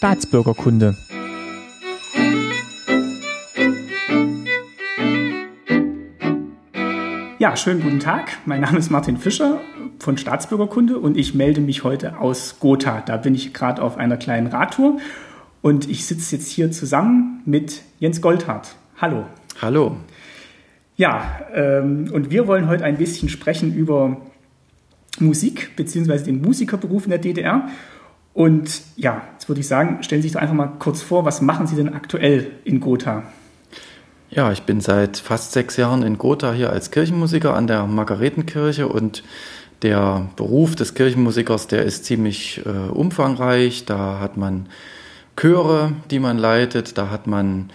Staatsbürgerkunde. Ja, schönen guten Tag. Mein Name ist Martin Fischer von Staatsbürgerkunde und ich melde mich heute aus Gotha. Da bin ich gerade auf einer kleinen Radtour und ich sitze jetzt hier zusammen mit Jens Goldhardt. Hallo. Hallo. Ja, ähm, und wir wollen heute ein bisschen sprechen über Musik bzw. den Musikerberuf in der DDR. Und ja, jetzt würde ich sagen, stellen Sie sich doch einfach mal kurz vor, was machen Sie denn aktuell in Gotha? Ja, ich bin seit fast sechs Jahren in Gotha hier als Kirchenmusiker an der Margaretenkirche und der Beruf des Kirchenmusikers, der ist ziemlich äh, umfangreich. Da hat man Chöre, die man leitet, da hat man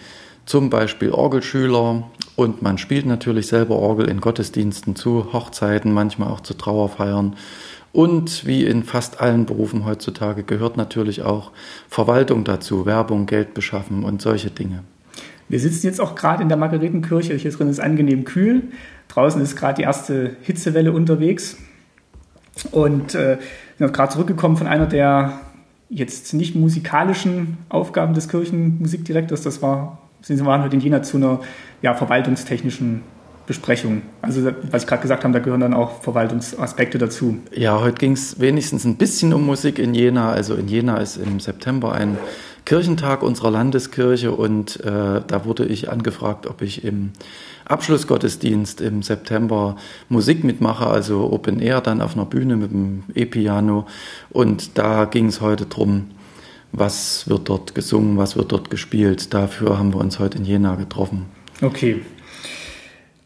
zum Beispiel Orgelschüler und man spielt natürlich selber Orgel in Gottesdiensten zu Hochzeiten, manchmal auch zu Trauerfeiern. Und wie in fast allen Berufen heutzutage gehört natürlich auch Verwaltung dazu, Werbung, Geld beschaffen und solche Dinge. Wir sitzen jetzt auch gerade in der Margaretenkirche. Hier drin ist angenehm kühl. Draußen ist gerade die erste Hitzewelle unterwegs. Und äh, sind gerade zurückgekommen von einer der jetzt nicht musikalischen Aufgaben des Kirchenmusikdirektors. Das war, Sie waren heute in Jena zu einer ja, verwaltungstechnischen Besprechung. Also was ich gerade gesagt habe, da gehören dann auch Verwaltungsaspekte dazu. Ja, heute ging es wenigstens ein bisschen um Musik in Jena. Also in Jena ist im September ein Kirchentag unserer Landeskirche und äh, da wurde ich angefragt, ob ich im Abschlussgottesdienst im September Musik mitmache, also Open Air dann auf einer Bühne mit dem E-Piano. Und da ging es heute drum, was wird dort gesungen, was wird dort gespielt. Dafür haben wir uns heute in Jena getroffen. Okay.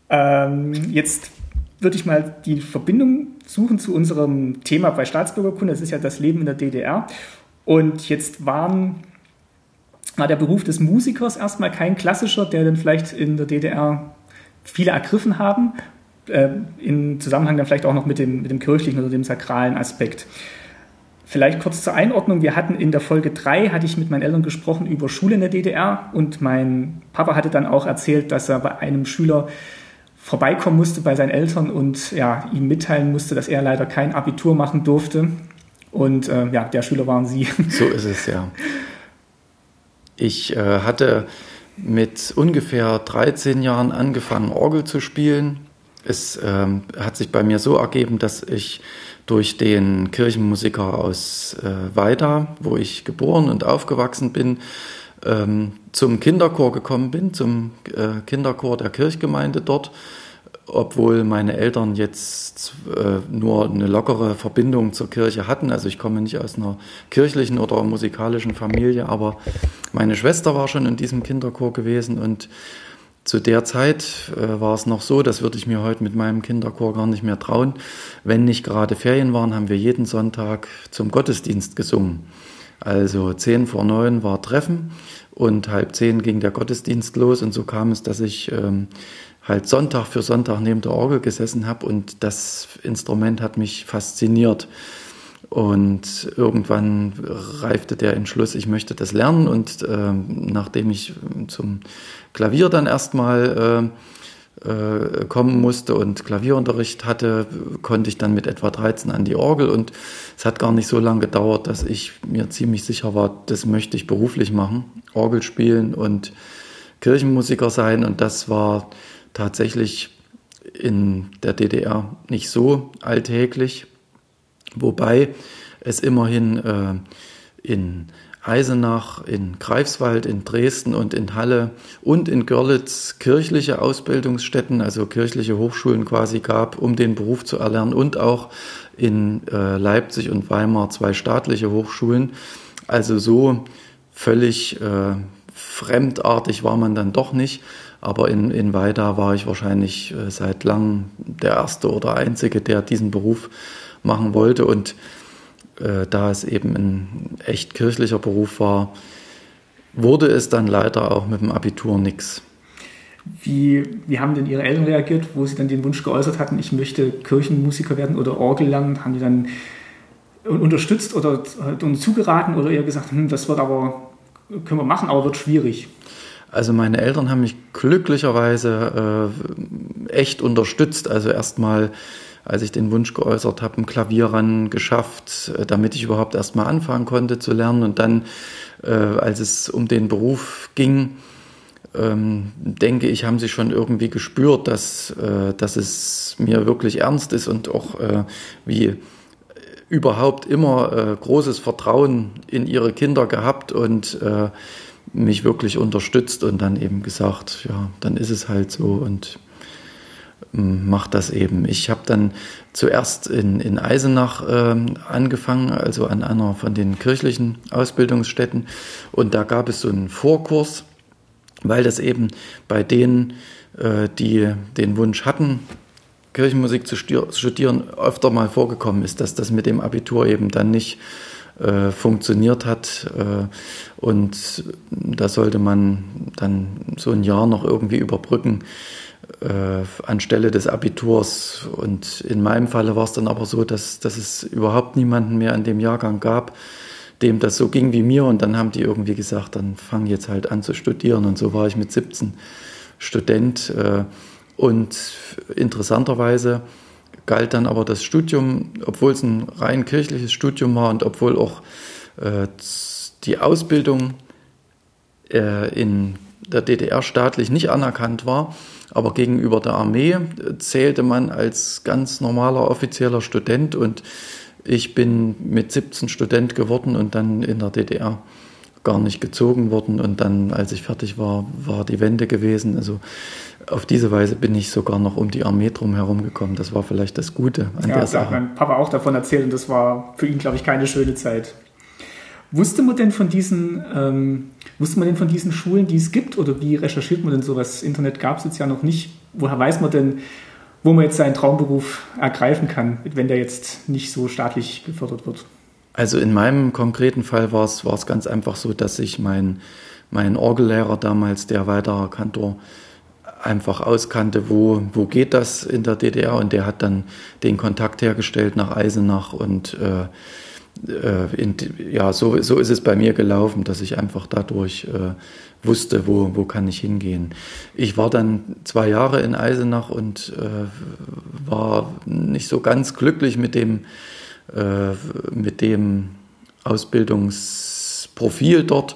Ähm, jetzt würde ich mal die Verbindung suchen zu unserem Thema bei Staatsbürgerkunde. Das ist ja das Leben in der DDR. Und jetzt waren war der Beruf des Musikers erstmal kein klassischer, der dann vielleicht in der DDR viele ergriffen haben, äh, im Zusammenhang dann vielleicht auch noch mit dem, mit dem kirchlichen oder dem sakralen Aspekt. Vielleicht kurz zur Einordnung. Wir hatten in der Folge 3, hatte ich mit meinen Eltern gesprochen über Schule in der DDR und mein Papa hatte dann auch erzählt, dass er bei einem Schüler vorbeikommen musste bei seinen Eltern und ja, ihm mitteilen musste, dass er leider kein Abitur machen durfte. Und äh, ja, der Schüler waren Sie. So ist es, ja. Ich äh, hatte mit ungefähr 13 Jahren angefangen, Orgel zu spielen. Es ähm, hat sich bei mir so ergeben, dass ich durch den Kirchenmusiker aus äh, Weida, wo ich geboren und aufgewachsen bin, ähm, zum Kinderchor gekommen bin, zum äh, Kinderchor der Kirchgemeinde dort obwohl meine Eltern jetzt äh, nur eine lockere Verbindung zur Kirche hatten. Also ich komme nicht aus einer kirchlichen oder musikalischen Familie, aber meine Schwester war schon in diesem Kinderchor gewesen und zu der Zeit äh, war es noch so, das würde ich mir heute mit meinem Kinderchor gar nicht mehr trauen. Wenn nicht gerade Ferien waren, haben wir jeden Sonntag zum Gottesdienst gesungen. Also zehn vor neun war Treffen und halb zehn ging der Gottesdienst los und so kam es, dass ich ähm, halt Sonntag für Sonntag neben der Orgel gesessen habe und das Instrument hat mich fasziniert. Und irgendwann reifte der Entschluss, ich möchte das lernen. Und äh, nachdem ich zum Klavier dann erstmal äh, äh, kommen musste und Klavierunterricht hatte, konnte ich dann mit etwa 13 an die Orgel. Und es hat gar nicht so lange gedauert, dass ich mir ziemlich sicher war, das möchte ich beruflich machen. Orgel spielen und Kirchenmusiker sein. Und das war tatsächlich in der DDR nicht so alltäglich, wobei es immerhin äh, in Eisenach, in Greifswald, in Dresden und in Halle und in Görlitz kirchliche Ausbildungsstätten, also kirchliche Hochschulen quasi gab, um den Beruf zu erlernen und auch in äh, Leipzig und Weimar zwei staatliche Hochschulen. Also so völlig äh, fremdartig war man dann doch nicht. Aber in, in Weida war ich wahrscheinlich äh, seit langem der Erste oder Einzige, der diesen Beruf machen wollte. Und äh, da es eben ein echt kirchlicher Beruf war, wurde es dann leider auch mit dem Abitur nichts. Wie, wie haben denn Ihre Eltern reagiert, wo Sie dann den Wunsch geäußert hatten, ich möchte Kirchenmusiker werden oder Orgel lernen? Haben die dann unterstützt oder zugeraten oder eher gesagt, hm, das wird aber, können wir machen, aber wird schwierig? Also meine Eltern haben mich glücklicherweise äh, echt unterstützt. Also erstmal als ich den Wunsch geäußert habe, ein Klavier ran geschafft, äh, damit ich überhaupt erstmal anfangen konnte zu lernen. Und dann, äh, als es um den Beruf ging, ähm, denke ich, haben sie schon irgendwie gespürt, dass, äh, dass es mir wirklich ernst ist und auch äh, wie überhaupt immer äh, großes Vertrauen in ihre Kinder gehabt und äh, mich wirklich unterstützt und dann eben gesagt, ja, dann ist es halt so und ähm, macht das eben. Ich habe dann zuerst in, in Eisenach äh, angefangen, also an einer von den kirchlichen Ausbildungsstätten und da gab es so einen Vorkurs weil das eben bei denen, äh, die den Wunsch hatten, Kirchenmusik zu studieren, öfter mal vorgekommen ist, dass das mit dem Abitur eben dann nicht äh, funktioniert hat. Äh, und da sollte man dann so ein Jahr noch irgendwie überbrücken äh, anstelle des Abiturs. Und in meinem Falle war es dann aber so, dass, dass es überhaupt niemanden mehr in dem Jahrgang gab, dem das so ging wie mir. Und dann haben die irgendwie gesagt, dann fang jetzt halt an zu studieren. Und so war ich mit 17 Student. Äh, und interessanterweise galt dann aber das Studium, obwohl es ein rein kirchliches Studium war und obwohl auch äh, die Ausbildung äh, in der DDR staatlich nicht anerkannt war, aber gegenüber der Armee zählte man als ganz normaler offizieller Student und ich bin mit 17 Student geworden und dann in der DDR gar nicht gezogen worden. Und dann, als ich fertig war, war die Wende gewesen. Also auf diese Weise bin ich sogar noch um die Armee drum herum gekommen. Das war vielleicht das Gute an ja, der Sache. Ja, mein Papa auch davon erzählt und das war für ihn, glaube ich, keine schöne Zeit. Wusste man denn von diesen, ähm, wusste man denn von diesen Schulen, die es gibt, oder wie recherchiert man denn sowas? Internet gab es jetzt ja noch nicht. Woher weiß man denn, wo man jetzt seinen Traumberuf ergreifen kann, wenn der jetzt nicht so staatlich gefördert wird? Also in meinem konkreten Fall war es, war es ganz einfach so, dass ich mein, mein Orgellehrer damals, der weiterer Kantor, einfach auskannte, wo, wo geht das in der DDR und der hat dann den Kontakt hergestellt nach Eisenach und äh in, ja, so, so ist es bei mir gelaufen, dass ich einfach dadurch äh, wusste, wo, wo kann ich hingehen. Ich war dann zwei Jahre in Eisenach und äh, war nicht so ganz glücklich mit dem, äh, mit dem Ausbildungsprofil dort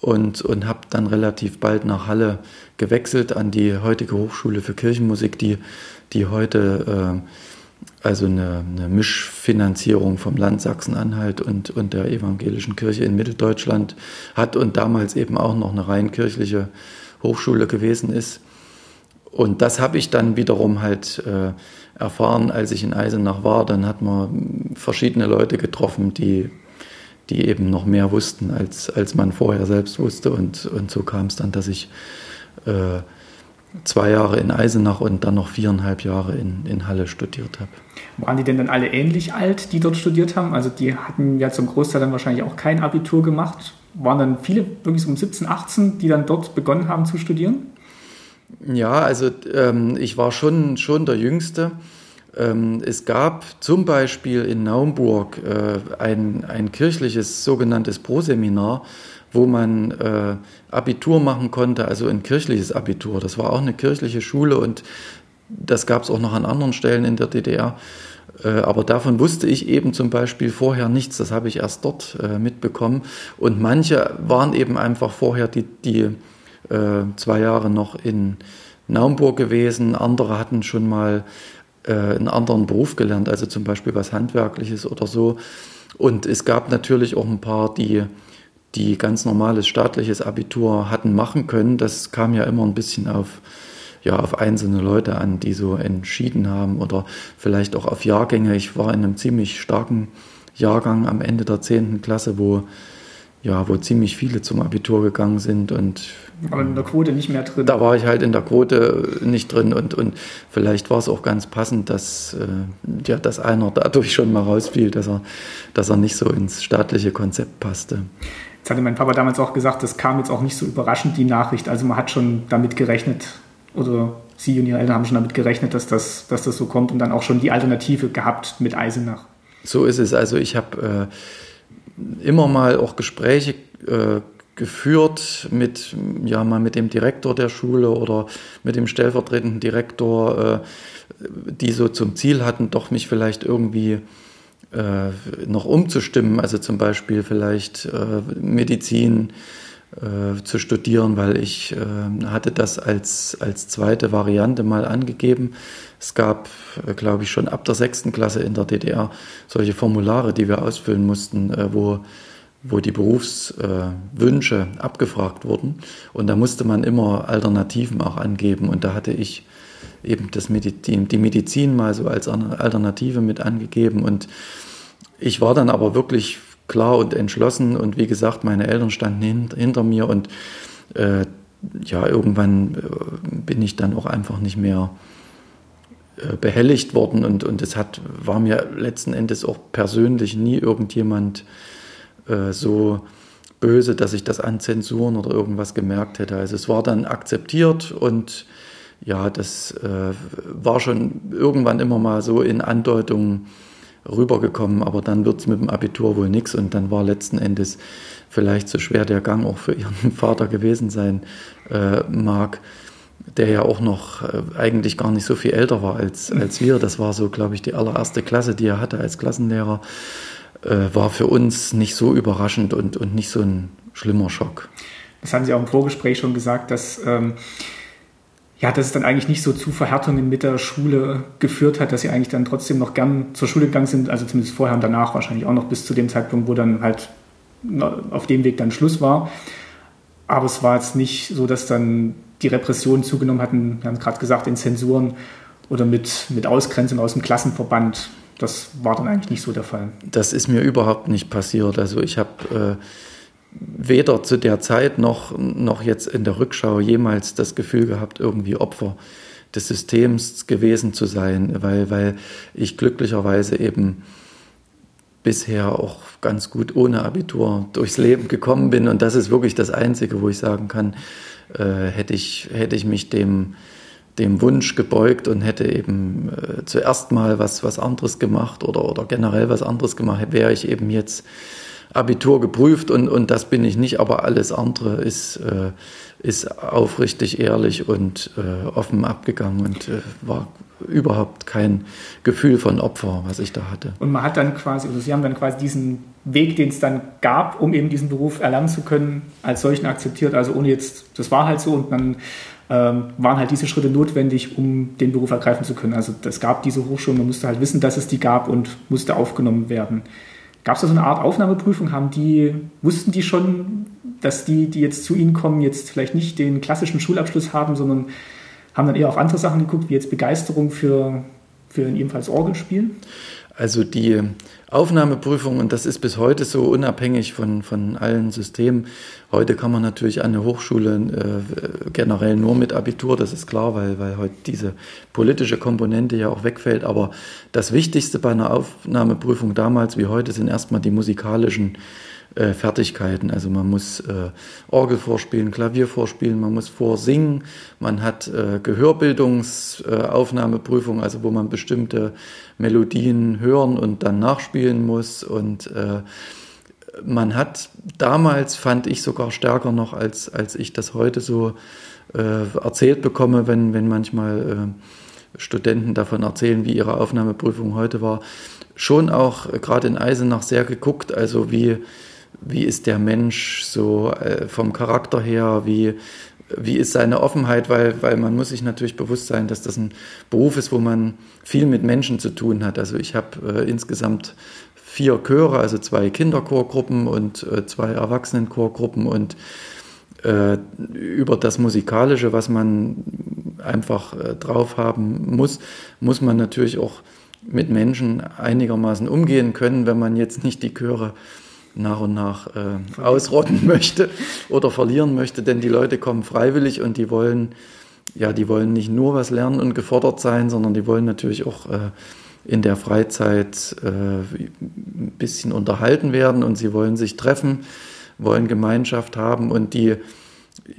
und, und habe dann relativ bald nach Halle gewechselt an die heutige Hochschule für Kirchenmusik, die, die heute äh, also eine, eine, Mischfinanzierung vom Land Sachsen-Anhalt und, und der evangelischen Kirche in Mitteldeutschland hat und damals eben auch noch eine rein kirchliche Hochschule gewesen ist. Und das habe ich dann wiederum halt äh, erfahren, als ich in Eisenach war. Dann hat man verschiedene Leute getroffen, die, die eben noch mehr wussten, als, als man vorher selbst wusste. Und, und so kam es dann, dass ich äh, zwei Jahre in Eisenach und dann noch viereinhalb Jahre in, in Halle studiert habe. Waren die denn dann alle ähnlich alt, die dort studiert haben? Also die hatten ja zum Großteil dann wahrscheinlich auch kein Abitur gemacht. Waren dann viele wirklich so um 17, 18, die dann dort begonnen haben zu studieren? Ja, also ähm, ich war schon, schon der Jüngste. Ähm, es gab zum Beispiel in Naumburg äh, ein, ein kirchliches sogenanntes Proseminar, wo man äh, Abitur machen konnte, also ein kirchliches Abitur. Das war auch eine kirchliche Schule und das gab es auch noch an anderen Stellen in der DDR. Äh, aber davon wusste ich eben zum Beispiel vorher nichts. Das habe ich erst dort äh, mitbekommen. Und manche waren eben einfach vorher die, die äh, zwei Jahre noch in Naumburg gewesen. Andere hatten schon mal einen anderen Beruf gelernt, also zum Beispiel was Handwerkliches oder so. Und es gab natürlich auch ein paar, die die ganz normales staatliches Abitur hatten machen können. Das kam ja immer ein bisschen auf, ja, auf einzelne Leute an, die so entschieden haben oder vielleicht auch auf Jahrgänge. Ich war in einem ziemlich starken Jahrgang am Ende der 10. Klasse, wo ja, wo ziemlich viele zum Abitur gegangen sind und aber in der Quote nicht mehr drin. Da war ich halt in der Quote nicht drin und, und vielleicht war es auch ganz passend, dass, äh, ja, dass einer dadurch schon mal rausfiel, dass er, dass er nicht so ins staatliche Konzept passte. Jetzt hatte mein Papa damals auch gesagt, das kam jetzt auch nicht so überraschend, die Nachricht. Also man hat schon damit gerechnet, oder Sie und Ihre Eltern haben schon damit gerechnet, dass das, dass das so kommt und dann auch schon die Alternative gehabt mit Eisenach. So ist es. Also ich habe äh, immer mal auch Gespräche äh, geführt mit, ja, mal mit dem Direktor der Schule oder mit dem stellvertretenden Direktor, äh, die so zum Ziel hatten, doch mich vielleicht irgendwie äh, noch umzustimmen, also zum Beispiel vielleicht äh, Medizin äh, zu studieren, weil ich äh, hatte das als, als zweite Variante mal angegeben. Es gab, äh, glaube ich, schon ab der sechsten Klasse in der DDR solche Formulare, die wir ausfüllen mussten, wo wo die Berufswünsche äh, abgefragt wurden. Und da musste man immer Alternativen auch angeben. Und da hatte ich eben das Medizin, die Medizin mal so als Alternative mit angegeben. Und ich war dann aber wirklich klar und entschlossen. Und wie gesagt, meine Eltern standen hin, hinter mir. Und äh, ja, irgendwann äh, bin ich dann auch einfach nicht mehr äh, behelligt worden. Und, und es hat, war mir letzten Endes auch persönlich nie irgendjemand äh, so böse, dass ich das an Zensuren oder irgendwas gemerkt hätte. Also es war dann akzeptiert und ja, das äh, war schon irgendwann immer mal so in Andeutungen rübergekommen, aber dann wird es mit dem Abitur wohl nichts und dann war letzten Endes vielleicht so schwer der Gang auch für ihren Vater gewesen sein äh, mag, der ja auch noch äh, eigentlich gar nicht so viel älter war als, als wir. Das war so, glaube ich, die allererste Klasse, die er hatte als Klassenlehrer äh, war für uns nicht so überraschend und, und nicht so ein schlimmer Schock. Das haben Sie auch im Vorgespräch schon gesagt, dass, ähm, ja, dass es dann eigentlich nicht so zu Verhärtungen mit der Schule geführt hat, dass Sie eigentlich dann trotzdem noch gern zur Schule gegangen sind, also zumindest vorher und danach wahrscheinlich auch noch bis zu dem Zeitpunkt, wo dann halt auf dem Weg dann Schluss war. Aber es war jetzt nicht so, dass dann die Repressionen zugenommen hatten, wir haben gerade gesagt, in Zensuren oder mit, mit Ausgrenzung aus dem Klassenverband das war dann eigentlich nicht so der Fall. Das ist mir überhaupt nicht passiert. Also ich habe äh, weder zu der Zeit noch, noch jetzt in der Rückschau jemals das Gefühl gehabt, irgendwie Opfer des Systems gewesen zu sein, weil, weil ich glücklicherweise eben bisher auch ganz gut ohne Abitur durchs Leben gekommen bin. Und das ist wirklich das Einzige, wo ich sagen kann, äh, hätte, ich, hätte ich mich dem dem Wunsch gebeugt und hätte eben äh, zuerst mal was, was anderes gemacht oder, oder generell was anderes gemacht, wäre ich eben jetzt Abitur geprüft und, und das bin ich nicht, aber alles andere ist, äh, ist aufrichtig, ehrlich und äh, offen abgegangen und äh, war überhaupt kein Gefühl von Opfer, was ich da hatte. Und man hat dann quasi, also Sie haben dann quasi diesen Weg, den es dann gab, um eben diesen Beruf erlernen zu können, als solchen akzeptiert, also ohne jetzt, das war halt so und dann ähm, waren halt diese Schritte notwendig, um den Beruf ergreifen zu können. Also es gab diese Hochschulen, man musste halt wissen, dass es die gab und musste aufgenommen werden. Gab es da so eine Art Aufnahmeprüfung? Haben die, wussten die schon, dass die, die jetzt zu Ihnen kommen, jetzt vielleicht nicht den klassischen Schulabschluss haben, sondern haben dann eher auf andere Sachen geguckt, wie jetzt Begeisterung für, für in Ihrem Fall das Orgelspiel? Also die Aufnahmeprüfung, und das ist bis heute so unabhängig von, von allen Systemen. Heute kann man natürlich an eine Hochschule äh, generell nur mit Abitur, das ist klar, weil, weil heute diese politische Komponente ja auch wegfällt. Aber das Wichtigste bei einer Aufnahmeprüfung damals wie heute sind erstmal die musikalischen äh, Fertigkeiten. Also man muss äh, Orgel vorspielen, Klavier vorspielen, man muss vorsingen, man hat äh, Gehörbildungsaufnahmeprüfung, also wo man bestimmte Melodien hören und dann nachspielen muss und äh, man hat damals, fand ich sogar stärker noch, als, als ich das heute so äh, erzählt bekomme, wenn, wenn manchmal äh, Studenten davon erzählen, wie ihre Aufnahmeprüfung heute war, schon auch äh, gerade in Eisenach sehr geguckt, also wie, wie ist der Mensch so äh, vom Charakter her, wie, wie ist seine Offenheit, weil, weil man muss sich natürlich bewusst sein, dass das ein Beruf ist, wo man viel mit Menschen zu tun hat. Also ich habe äh, insgesamt vier Chöre, also zwei Kinderchorgruppen und äh, zwei Erwachsenenchorgruppen. Und äh, über das Musikalische, was man einfach äh, drauf haben muss, muss man natürlich auch mit Menschen einigermaßen umgehen können, wenn man jetzt nicht die Chöre nach und nach äh, ausrotten möchte oder verlieren möchte, denn die Leute kommen freiwillig und die wollen, ja, die wollen nicht nur was lernen und gefordert sein, sondern die wollen natürlich auch äh, in der Freizeit äh, ein bisschen unterhalten werden und sie wollen sich treffen, wollen Gemeinschaft haben und die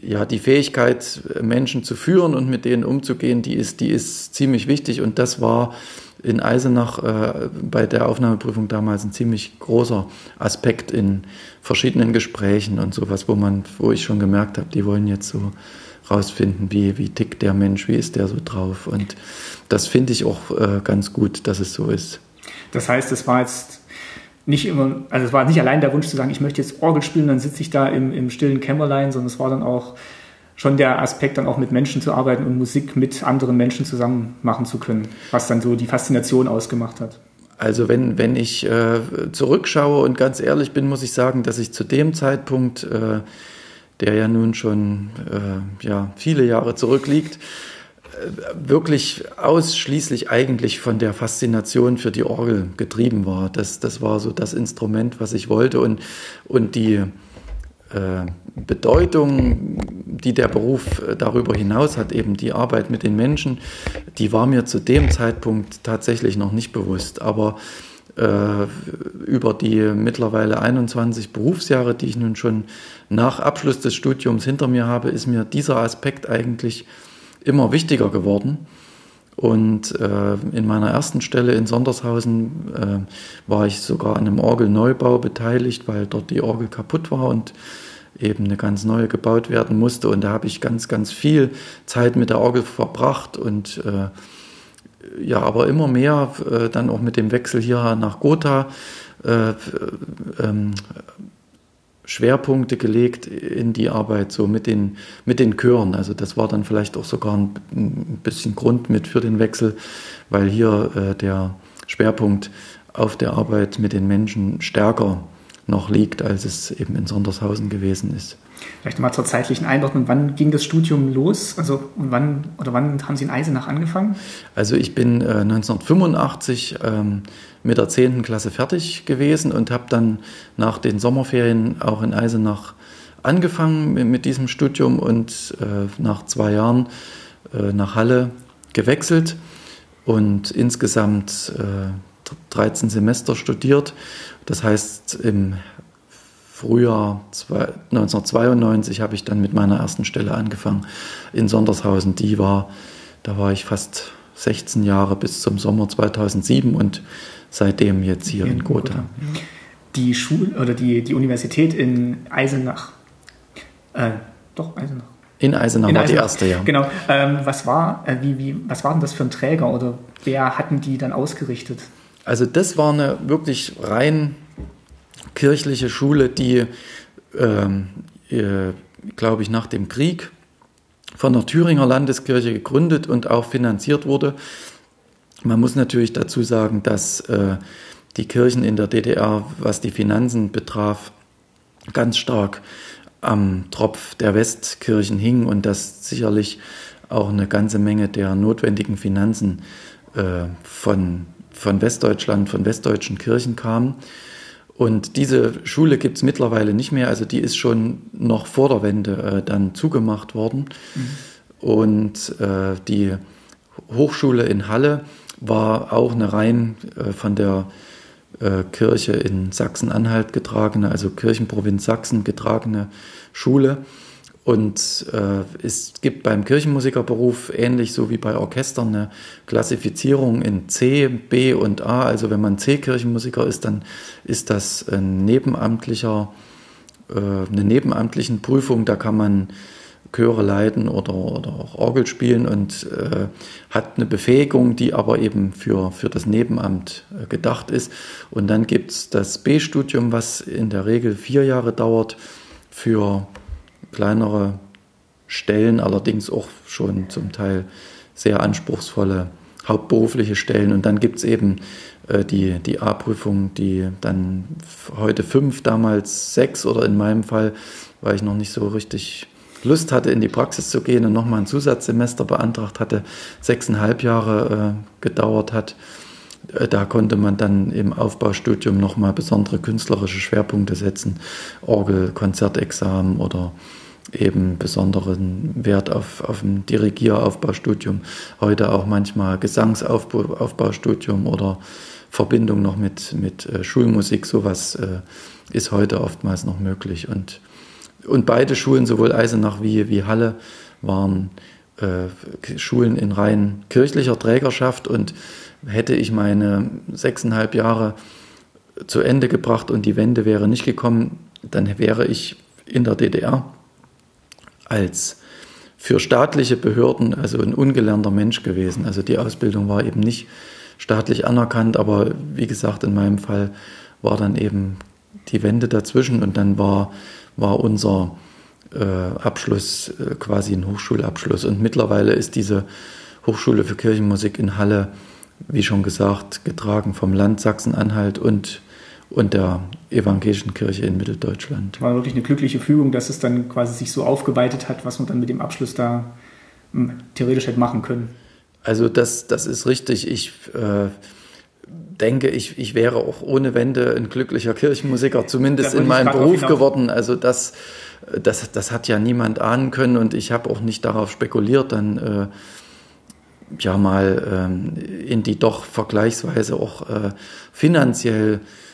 ja, die Fähigkeit, Menschen zu führen und mit denen umzugehen, die ist, die ist ziemlich wichtig. Und das war in Eisenach äh, bei der Aufnahmeprüfung damals ein ziemlich großer Aspekt in verschiedenen Gesprächen und sowas, wo man, wo ich schon gemerkt habe, die wollen jetzt so rausfinden, wie, wie tickt der Mensch, wie ist der so drauf. Und das finde ich auch äh, ganz gut, dass es so ist. Das heißt, es war jetzt nicht immer, also es war nicht allein der Wunsch zu sagen, ich möchte jetzt Orgel spielen, dann sitze ich da im, im stillen Kämmerlein, sondern es war dann auch schon der Aspekt, dann auch mit Menschen zu arbeiten und Musik mit anderen Menschen zusammen machen zu können, was dann so die Faszination ausgemacht hat. Also wenn, wenn ich äh, zurückschaue und ganz ehrlich bin, muss ich sagen, dass ich zu dem Zeitpunkt, äh, der ja nun schon äh, ja, viele Jahre zurückliegt, wirklich ausschließlich eigentlich von der Faszination für die Orgel getrieben war. Das, das war so das Instrument, was ich wollte und, und die äh, Bedeutung, die der Beruf darüber hinaus hat, eben die Arbeit mit den Menschen, die war mir zu dem Zeitpunkt tatsächlich noch nicht bewusst. Aber äh, über die mittlerweile 21 Berufsjahre, die ich nun schon nach Abschluss des Studiums hinter mir habe, ist mir dieser Aspekt eigentlich immer wichtiger geworden. Und äh, in meiner ersten Stelle in Sondershausen äh, war ich sogar an einem Orgelneubau beteiligt, weil dort die Orgel kaputt war und eben eine ganz neue gebaut werden musste. Und da habe ich ganz, ganz viel Zeit mit der Orgel verbracht und äh, ja, aber immer mehr äh, dann auch mit dem Wechsel hier nach Gotha äh, ähm, Schwerpunkte gelegt in die Arbeit, so mit den, mit den Chören. Also das war dann vielleicht auch sogar ein, bisschen Grund mit für den Wechsel, weil hier äh, der Schwerpunkt auf der Arbeit mit den Menschen stärker noch liegt, als es eben in Sondershausen gewesen ist. Vielleicht mal zur zeitlichen Einordnung. Wann ging das Studium los? Also wann oder wann haben Sie in Eisenach angefangen? Also ich bin äh, 1985 ähm, mit der 10. Klasse fertig gewesen und habe dann nach den Sommerferien auch in Eisenach angefangen mit, mit diesem Studium und äh, nach zwei Jahren äh, nach Halle gewechselt und insgesamt 13 äh, Semester studiert. Das heißt, im Frühjahr 1992 habe ich dann mit meiner ersten Stelle angefangen in Sondershausen. Die war, da war ich fast 16 Jahre bis zum Sommer 2007 und seitdem jetzt hier in, in Gotha. Gotha. Die Schule oder die, die Universität in Eisenach, äh, doch Eisenach. In Eisenach in war Eisenach. die erste, ja. Genau. Ähm, was, war, äh, wie, wie, was war denn das für ein Träger oder wer hatten die dann ausgerichtet? Also das war eine wirklich rein kirchliche Schule, die, ähm, äh, glaube ich, nach dem Krieg von der Thüringer Landeskirche gegründet und auch finanziert wurde. Man muss natürlich dazu sagen, dass äh, die Kirchen in der DDR, was die Finanzen betraf, ganz stark am Tropf der Westkirchen hingen und dass sicherlich auch eine ganze Menge der notwendigen Finanzen äh, von, von Westdeutschland, von westdeutschen Kirchen kamen. Und diese Schule gibt es mittlerweile nicht mehr, also die ist schon noch vor der Wende äh, dann zugemacht worden. Mhm. Und äh, die Hochschule in Halle war auch eine rein äh, von der äh, Kirche in Sachsen-Anhalt getragene, also Kirchenprovinz Sachsen getragene Schule. Und äh, es gibt beim Kirchenmusikerberuf ähnlich so wie bei Orchestern eine Klassifizierung in C, B und A. Also wenn man C-Kirchenmusiker ist, dann ist das ein nebenamtlicher, äh, eine nebenamtlichen Prüfung. Da kann man Chöre leiten oder, oder auch Orgel spielen und äh, hat eine Befähigung, die aber eben für, für das Nebenamt äh, gedacht ist. Und dann gibt es das B-Studium, was in der Regel vier Jahre dauert für kleinere Stellen, allerdings auch schon zum Teil sehr anspruchsvolle hauptberufliche Stellen. Und dann gibt es eben äh, die, die A-Prüfung, die dann heute fünf, damals sechs oder in meinem Fall, weil ich noch nicht so richtig Lust hatte, in die Praxis zu gehen und nochmal ein Zusatzsemester beantragt hatte, sechseinhalb Jahre äh, gedauert hat. Äh, da konnte man dann im Aufbaustudium nochmal besondere künstlerische Schwerpunkte setzen, Orgel, Konzertexamen oder eben besonderen Wert auf, auf ein Dirigieraufbaustudium, heute auch manchmal Gesangsaufbaustudium oder Verbindung noch mit, mit äh, Schulmusik, sowas äh, ist heute oftmals noch möglich. Und und beide Schulen, sowohl Eisenach wie, wie Halle, waren äh, Schulen in rein kirchlicher Trägerschaft und hätte ich meine sechseinhalb Jahre zu Ende gebracht und die Wende wäre nicht gekommen, dann wäre ich in der DDR als für staatliche Behörden also ein ungelernter Mensch gewesen. Also die Ausbildung war eben nicht staatlich anerkannt, aber wie gesagt, in meinem Fall war dann eben die Wende dazwischen und dann war, war unser äh, Abschluss äh, quasi ein Hochschulabschluss. Und mittlerweile ist diese Hochschule für Kirchenmusik in Halle, wie schon gesagt, getragen vom Land Sachsen-Anhalt und und der evangelischen Kirche in Mitteldeutschland. War wirklich eine glückliche Fügung, dass es dann quasi sich so aufgeweitet hat, was man dann mit dem Abschluss da hm, theoretisch hätte machen können. Also das, das ist richtig. Ich äh, denke, ich, ich wäre auch ohne Wende ein glücklicher Kirchenmusiker, zumindest in meinem Beruf geworden. Also das, das, das hat ja niemand ahnen können und ich habe auch nicht darauf spekuliert, dann äh, ja mal ähm, in die doch vergleichsweise auch äh, finanziell äh,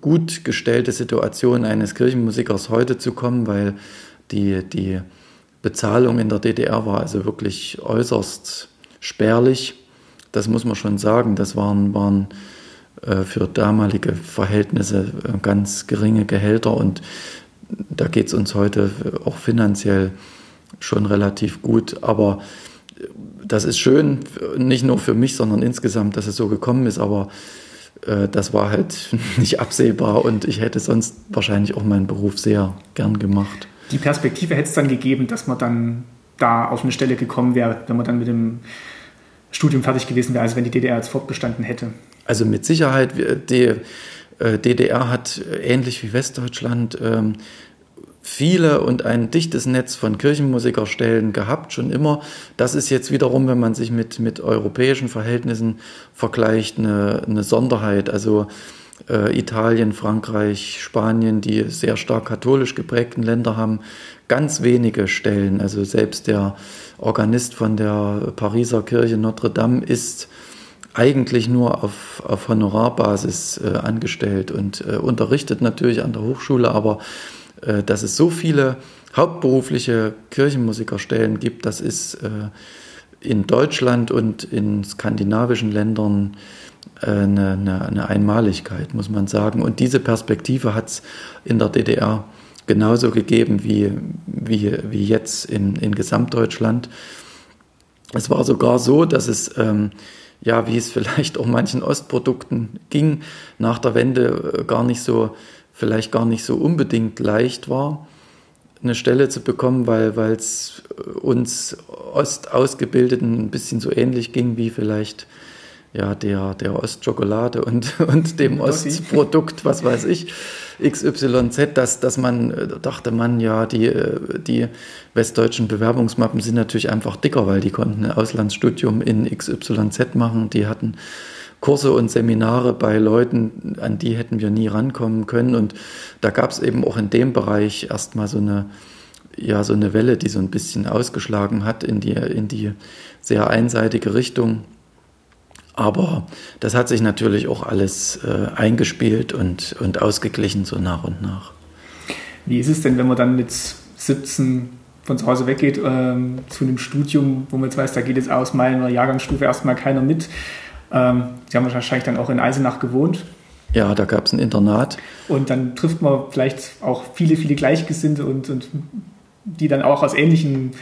gut gestellte Situation eines Kirchenmusikers heute zu kommen, weil die, die Bezahlung in der DDR war also wirklich äußerst spärlich. Das muss man schon sagen. Das waren, waren äh, für damalige Verhältnisse äh, ganz geringe Gehälter und da geht es uns heute auch finanziell schon relativ gut. Aber das ist schön, nicht nur für mich, sondern insgesamt, dass es so gekommen ist. Aber äh, das war halt nicht absehbar und ich hätte sonst wahrscheinlich auch meinen Beruf sehr gern gemacht. Die Perspektive hätte es dann gegeben, dass man dann da auf eine Stelle gekommen wäre, wenn man dann mit dem Studium fertig gewesen wäre, also wenn die DDR jetzt fortbestanden hätte. Also mit Sicherheit, die äh, DDR hat ähnlich wie Westdeutschland ähm, viele und ein dichtes Netz von Kirchenmusikerstellen gehabt, schon immer. Das ist jetzt wiederum, wenn man sich mit, mit europäischen Verhältnissen vergleicht, eine, eine Sonderheit. Also äh, Italien, Frankreich, Spanien, die sehr stark katholisch geprägten Länder haben ganz wenige Stellen. Also selbst der Organist von der Pariser Kirche Notre Dame ist eigentlich nur auf, auf Honorarbasis äh, angestellt und äh, unterrichtet natürlich an der Hochschule, aber dass es so viele hauptberufliche Kirchenmusikerstellen gibt, das ist äh, in Deutschland und in skandinavischen Ländern äh, eine, eine, eine, Einmaligkeit, muss man sagen. Und diese Perspektive hat es in der DDR genauso gegeben wie, wie, wie jetzt in, in Gesamtdeutschland. Es war sogar so, dass es, ähm, ja, wie es vielleicht auch manchen Ostprodukten ging, nach der Wende gar nicht so vielleicht gar nicht so unbedingt leicht war, eine Stelle zu bekommen, weil es uns Ostausgebildeten ein bisschen so ähnlich ging wie vielleicht ja, der, der Ostschokolade und, und dem Ostprodukt, was weiß ich, XYZ, dass, dass man äh, dachte man, ja, die, äh, die westdeutschen Bewerbungsmappen sind natürlich einfach dicker, weil die konnten ein Auslandsstudium in XYZ machen, die hatten Kurse und Seminare bei Leuten, an die hätten wir nie rankommen können. Und da gab es eben auch in dem Bereich erstmal so eine, ja, so eine Welle, die so ein bisschen ausgeschlagen hat in die, in die sehr einseitige Richtung. Aber das hat sich natürlich auch alles äh, eingespielt und, und ausgeglichen so nach und nach. Wie ist es denn, wenn man dann mit 17 von zu Hause weggeht ähm, zu einem Studium, wo man jetzt weiß, da geht jetzt aus meiner Jahrgangsstufe erstmal keiner mit? Ähm, Sie haben wahrscheinlich dann auch in Eisenach gewohnt. Ja, da gab es ein Internat. Und dann trifft man vielleicht auch viele, viele Gleichgesinnte und, und die dann auch aus ähnlichen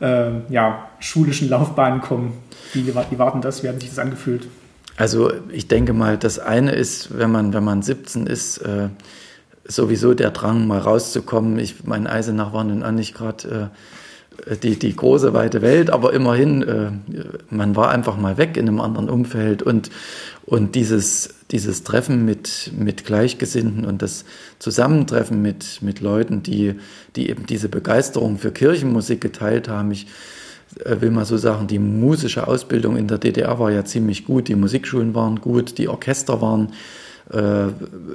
äh, ja, schulischen Laufbahnen kommen. Wie, wie war denn das? Wie hat sich das angefühlt? Also ich denke mal, das eine ist, wenn man, wenn man 17 ist, äh, sowieso der Drang, mal rauszukommen. Ich, mein Eisenach war nun auch nicht gerade äh, die, die große weite Welt, aber immerhin, äh, man war einfach mal weg in einem anderen Umfeld und, und dieses, dieses Treffen mit, mit Gleichgesinnten und das Zusammentreffen mit, mit Leuten, die, die eben diese Begeisterung für Kirchenmusik geteilt haben. Ich äh, will mal so sagen, die musische Ausbildung in der DDR war ja ziemlich gut, die Musikschulen waren gut, die Orchester waren äh,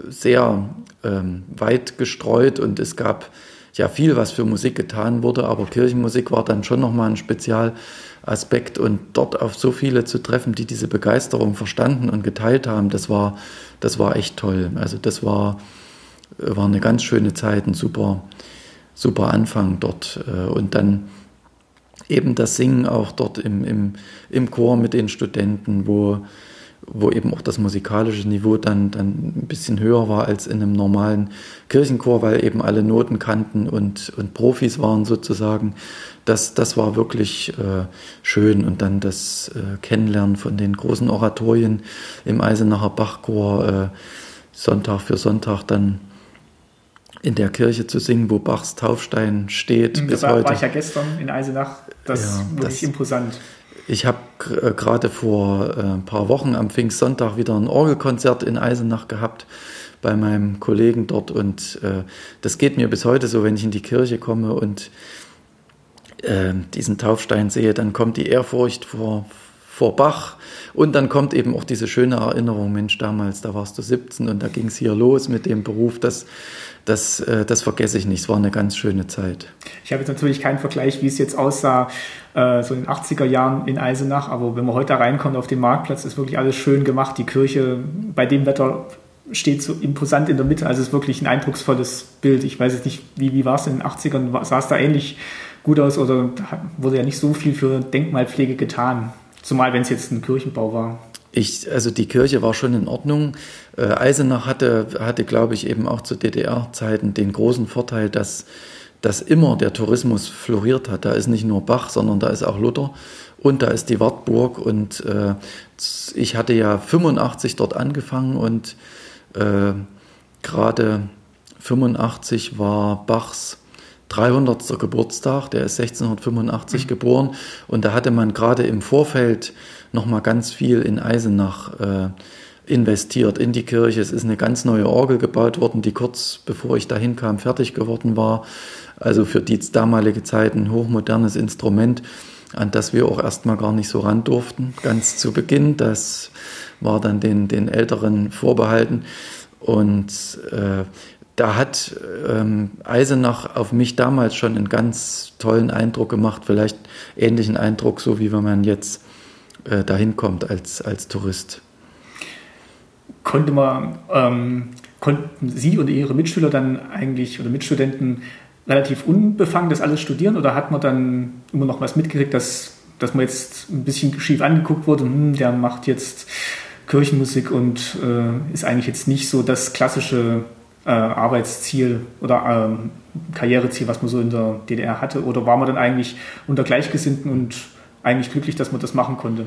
sehr ähm, weit gestreut und es gab ja viel, was für Musik getan wurde, aber Kirchenmusik war dann schon nochmal ein Spezialaspekt und dort auf so viele zu treffen, die diese Begeisterung verstanden und geteilt haben, das war, das war echt toll. Also das war, war eine ganz schöne Zeit, ein super, super Anfang dort. Äh, und dann eben das Singen auch dort im, im, im Chor mit den Studenten, wo, wo eben auch das musikalische Niveau dann, dann ein bisschen höher war als in einem normalen Kirchenchor, weil eben alle Noten kannten und, und Profis waren sozusagen. Das, das war wirklich äh, schön. Und dann das äh, Kennenlernen von den großen Oratorien im Eisenacher Bachchor, äh, Sonntag für Sonntag dann in der Kirche zu singen, wo Bachs Taufstein steht. Mhm, bis war, heute. war ich ja gestern in Eisenach. Das ja, ist wirklich das, imposant. Ich habe äh, gerade vor äh, ein paar Wochen am Pfingstsonntag wieder ein Orgelkonzert in Eisenach gehabt bei meinem Kollegen dort und äh, das geht mir bis heute so, wenn ich in die Kirche komme und äh, diesen Taufstein sehe, dann kommt die Ehrfurcht vor, vor Bach und dann kommt eben auch diese schöne Erinnerung, Mensch, damals, da warst du 17 und da ging es hier los mit dem Beruf, das das, äh, das vergesse ich nicht. Es war eine ganz schöne Zeit. Ich habe jetzt natürlich keinen Vergleich, wie es jetzt aussah, äh, so in den 80er Jahren in Eisenach, aber wenn man heute da reinkommt auf den Marktplatz, ist wirklich alles schön gemacht. Die Kirche bei dem Wetter steht so imposant in der Mitte, also es ist wirklich ein eindrucksvolles Bild. Ich weiß jetzt nicht, wie, wie war es in den 80ern? Sah es da ähnlich gut aus oder wurde ja nicht so viel für Denkmalpflege getan? Zumal wenn es jetzt ein Kirchenbau war. Ich, also die Kirche war schon in Ordnung. Äh, Eisenach hatte, hatte, glaube ich, eben auch zu DDR-Zeiten den großen Vorteil, dass, dass immer der Tourismus floriert hat. Da ist nicht nur Bach, sondern da ist auch Luther und da ist die Wartburg. Und äh, ich hatte ja 85 dort angefangen und äh, gerade 85 war Bachs 300. Geburtstag, der ist 1685 mhm. geboren und da hatte man gerade im Vorfeld nochmal ganz viel in Eisenach äh, investiert in die Kirche. Es ist eine ganz neue Orgel gebaut worden, die kurz bevor ich dahin kam fertig geworden war. Also für die damalige Zeit ein hochmodernes Instrument, an das wir auch erstmal gar nicht so ran durften, ganz zu Beginn. Das war dann den, den Älteren vorbehalten. Und äh, da hat ähm, Eisenach auf mich damals schon einen ganz tollen Eindruck gemacht, vielleicht ähnlichen Eindruck, so wie wenn man jetzt äh, dahin kommt als, als Tourist. Konnte man, ähm, konnten Sie und Ihre Mitschüler dann eigentlich oder Mitstudenten relativ unbefangen das alles studieren oder hat man dann immer noch was mitgekriegt, dass, dass man jetzt ein bisschen schief angeguckt wurde, hm, der macht jetzt Kirchenmusik und äh, ist eigentlich jetzt nicht so das klassische äh, Arbeitsziel oder ähm, Karriereziel, was man so in der DDR hatte? Oder war man dann eigentlich unter Gleichgesinnten und eigentlich glücklich, dass man das machen konnte.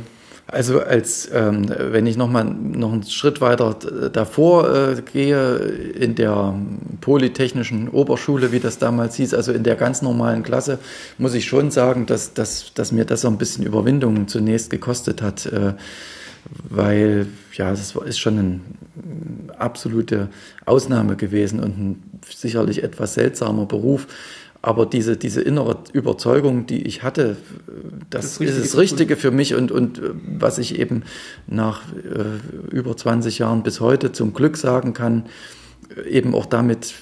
Also als ähm, wenn ich noch mal noch einen Schritt weiter davor äh, gehe in der polytechnischen Oberschule, wie das damals hieß, also in der ganz normalen Klasse, muss ich schon sagen, dass, dass, dass mir das so ein bisschen Überwindung zunächst gekostet hat, äh, weil ja, das ist schon eine absolute Ausnahme gewesen und ein sicherlich etwas seltsamer Beruf. Aber diese, diese innere Überzeugung, die ich hatte, das, das ist das Richtige für mich und, und äh, was ich eben nach äh, über 20 Jahren bis heute zum Glück sagen kann, eben auch damit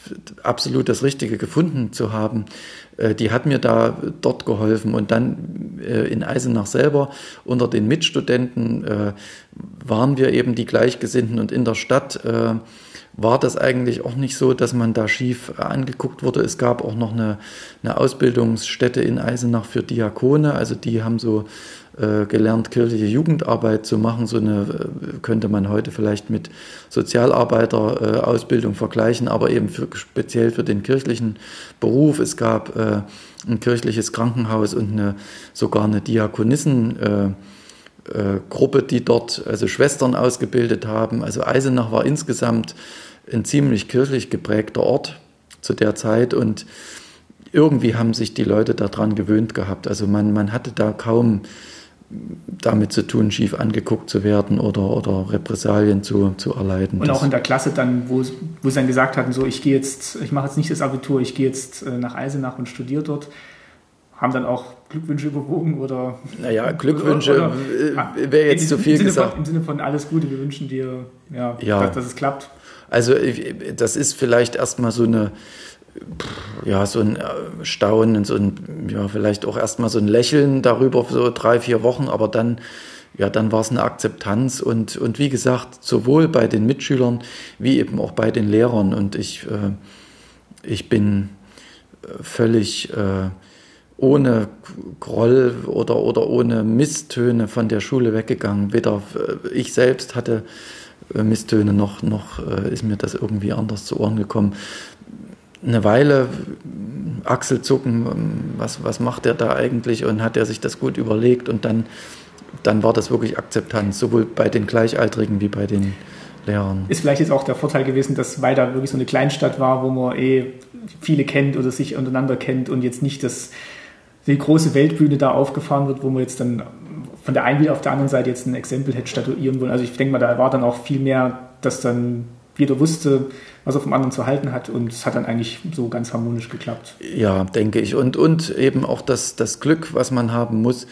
absolut das Richtige gefunden zu haben, äh, die hat mir da dort geholfen. Und dann äh, in Eisenach selber unter den Mitstudenten äh, waren wir eben die Gleichgesinnten und in der Stadt war das eigentlich auch nicht so, dass man da schief angeguckt wurde. Es gab auch noch eine, eine Ausbildungsstätte in Eisenach für Diakone, also die haben so gelernt, kirchliche Jugendarbeit zu machen. So eine äh, könnte man heute vielleicht mit Sozialarbeiter-Ausbildung äh, vergleichen, aber eben für, speziell für den kirchlichen Beruf. Es gab äh, ein kirchliches Krankenhaus und eine, sogar eine Diakonissen- äh, Gruppe, die dort also Schwestern ausgebildet haben. Also Eisenach war insgesamt ein ziemlich kirchlich geprägter Ort zu der Zeit und irgendwie haben sich die Leute daran gewöhnt gehabt. Also man, man hatte da kaum damit zu tun, schief angeguckt zu werden oder, oder Repressalien zu, zu erleiden. Und auch in der Klasse dann, wo, wo sie dann gesagt hatten, so ich gehe jetzt, ich mache jetzt nicht das Abitur, ich gehe jetzt äh, nach Eisenach und studiere dort, haben dann auch Glückwünsche überwogen oder. Naja, Glückwünsche äh, wäre jetzt zu viel gesagt. Von, Im Sinne von alles Gute, wir wünschen dir, ja, ja. Dass, dass es klappt. Also das ist vielleicht erstmal so eine ja, so ein äh, Staunen, so ein, ja, vielleicht auch erstmal so ein Lächeln darüber, so drei, vier Wochen, aber dann, ja, dann war es eine Akzeptanz und, und wie gesagt, sowohl bei den Mitschülern wie eben auch bei den Lehrern und ich, äh, ich bin völlig äh, ohne Groll oder, oder ohne Misstöne von der Schule weggegangen. Weder äh, ich selbst hatte äh, Misstöne noch, noch äh, ist mir das irgendwie anders zu Ohren gekommen. Eine Weile Achselzucken, was, was macht er da eigentlich und hat er sich das gut überlegt und dann, dann war das wirklich Akzeptanz, sowohl bei den Gleichaltrigen wie bei den Lehrern. Ist vielleicht jetzt auch der Vorteil gewesen, dass Weida wirklich so eine Kleinstadt war, wo man eh viele kennt oder sich untereinander kennt und jetzt nicht das, die große Weltbühne da aufgefahren wird, wo man jetzt dann von der einen wie auf der anderen Seite jetzt ein Exempel hätte statuieren wollen. Also ich denke mal, da war dann auch viel mehr, dass dann jeder wusste, was er vom anderen zu halten hat und es hat dann eigentlich so ganz harmonisch geklappt. Ja, denke ich. Und, und eben auch das, das Glück, was man haben muss,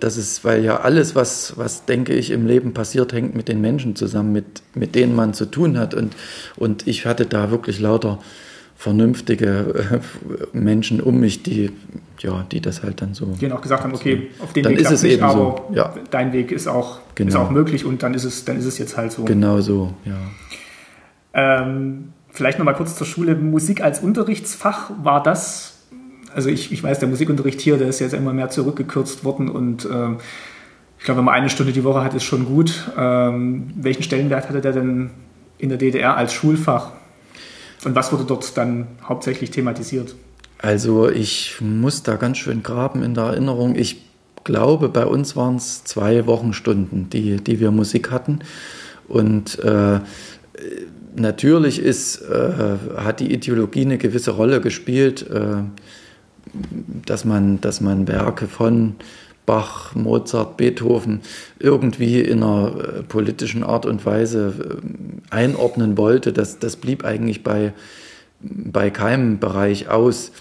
das ist, weil ja alles, was, was denke ich im Leben passiert, hängt mit den Menschen zusammen, mit, mit denen man zu tun hat. Und, und ich hatte da wirklich lauter vernünftige äh, Menschen um mich, die, ja, die das halt dann so. Die dann auch gesagt haben, okay, auf den Weg ist es nicht, eben aber so. Ja. dein Weg ist auch, Genau. ist auch möglich und dann ist es, dann ist es jetzt halt so. Genau so, ja. Ähm, vielleicht nochmal kurz zur Schule. Musik als Unterrichtsfach, war das, also ich, ich weiß, der Musikunterricht hier, der ist jetzt immer mehr zurückgekürzt worden und ähm, ich glaube, wenn man eine Stunde die Woche hat, ist schon gut. Ähm, welchen Stellenwert hatte der denn in der DDR als Schulfach? Und was wurde dort dann hauptsächlich thematisiert? Also ich muss da ganz schön graben in der Erinnerung. Ich glaube, bei uns waren es zwei Wochenstunden, die, die wir Musik hatten. Und äh, natürlich ist, äh, hat die Ideologie eine gewisse Rolle gespielt, äh, dass, man, dass man Werke von Bach, Mozart, Beethoven irgendwie in einer äh, politischen Art und Weise äh, einordnen wollte. Das, das blieb eigentlich bei, bei keinem Bereich aus.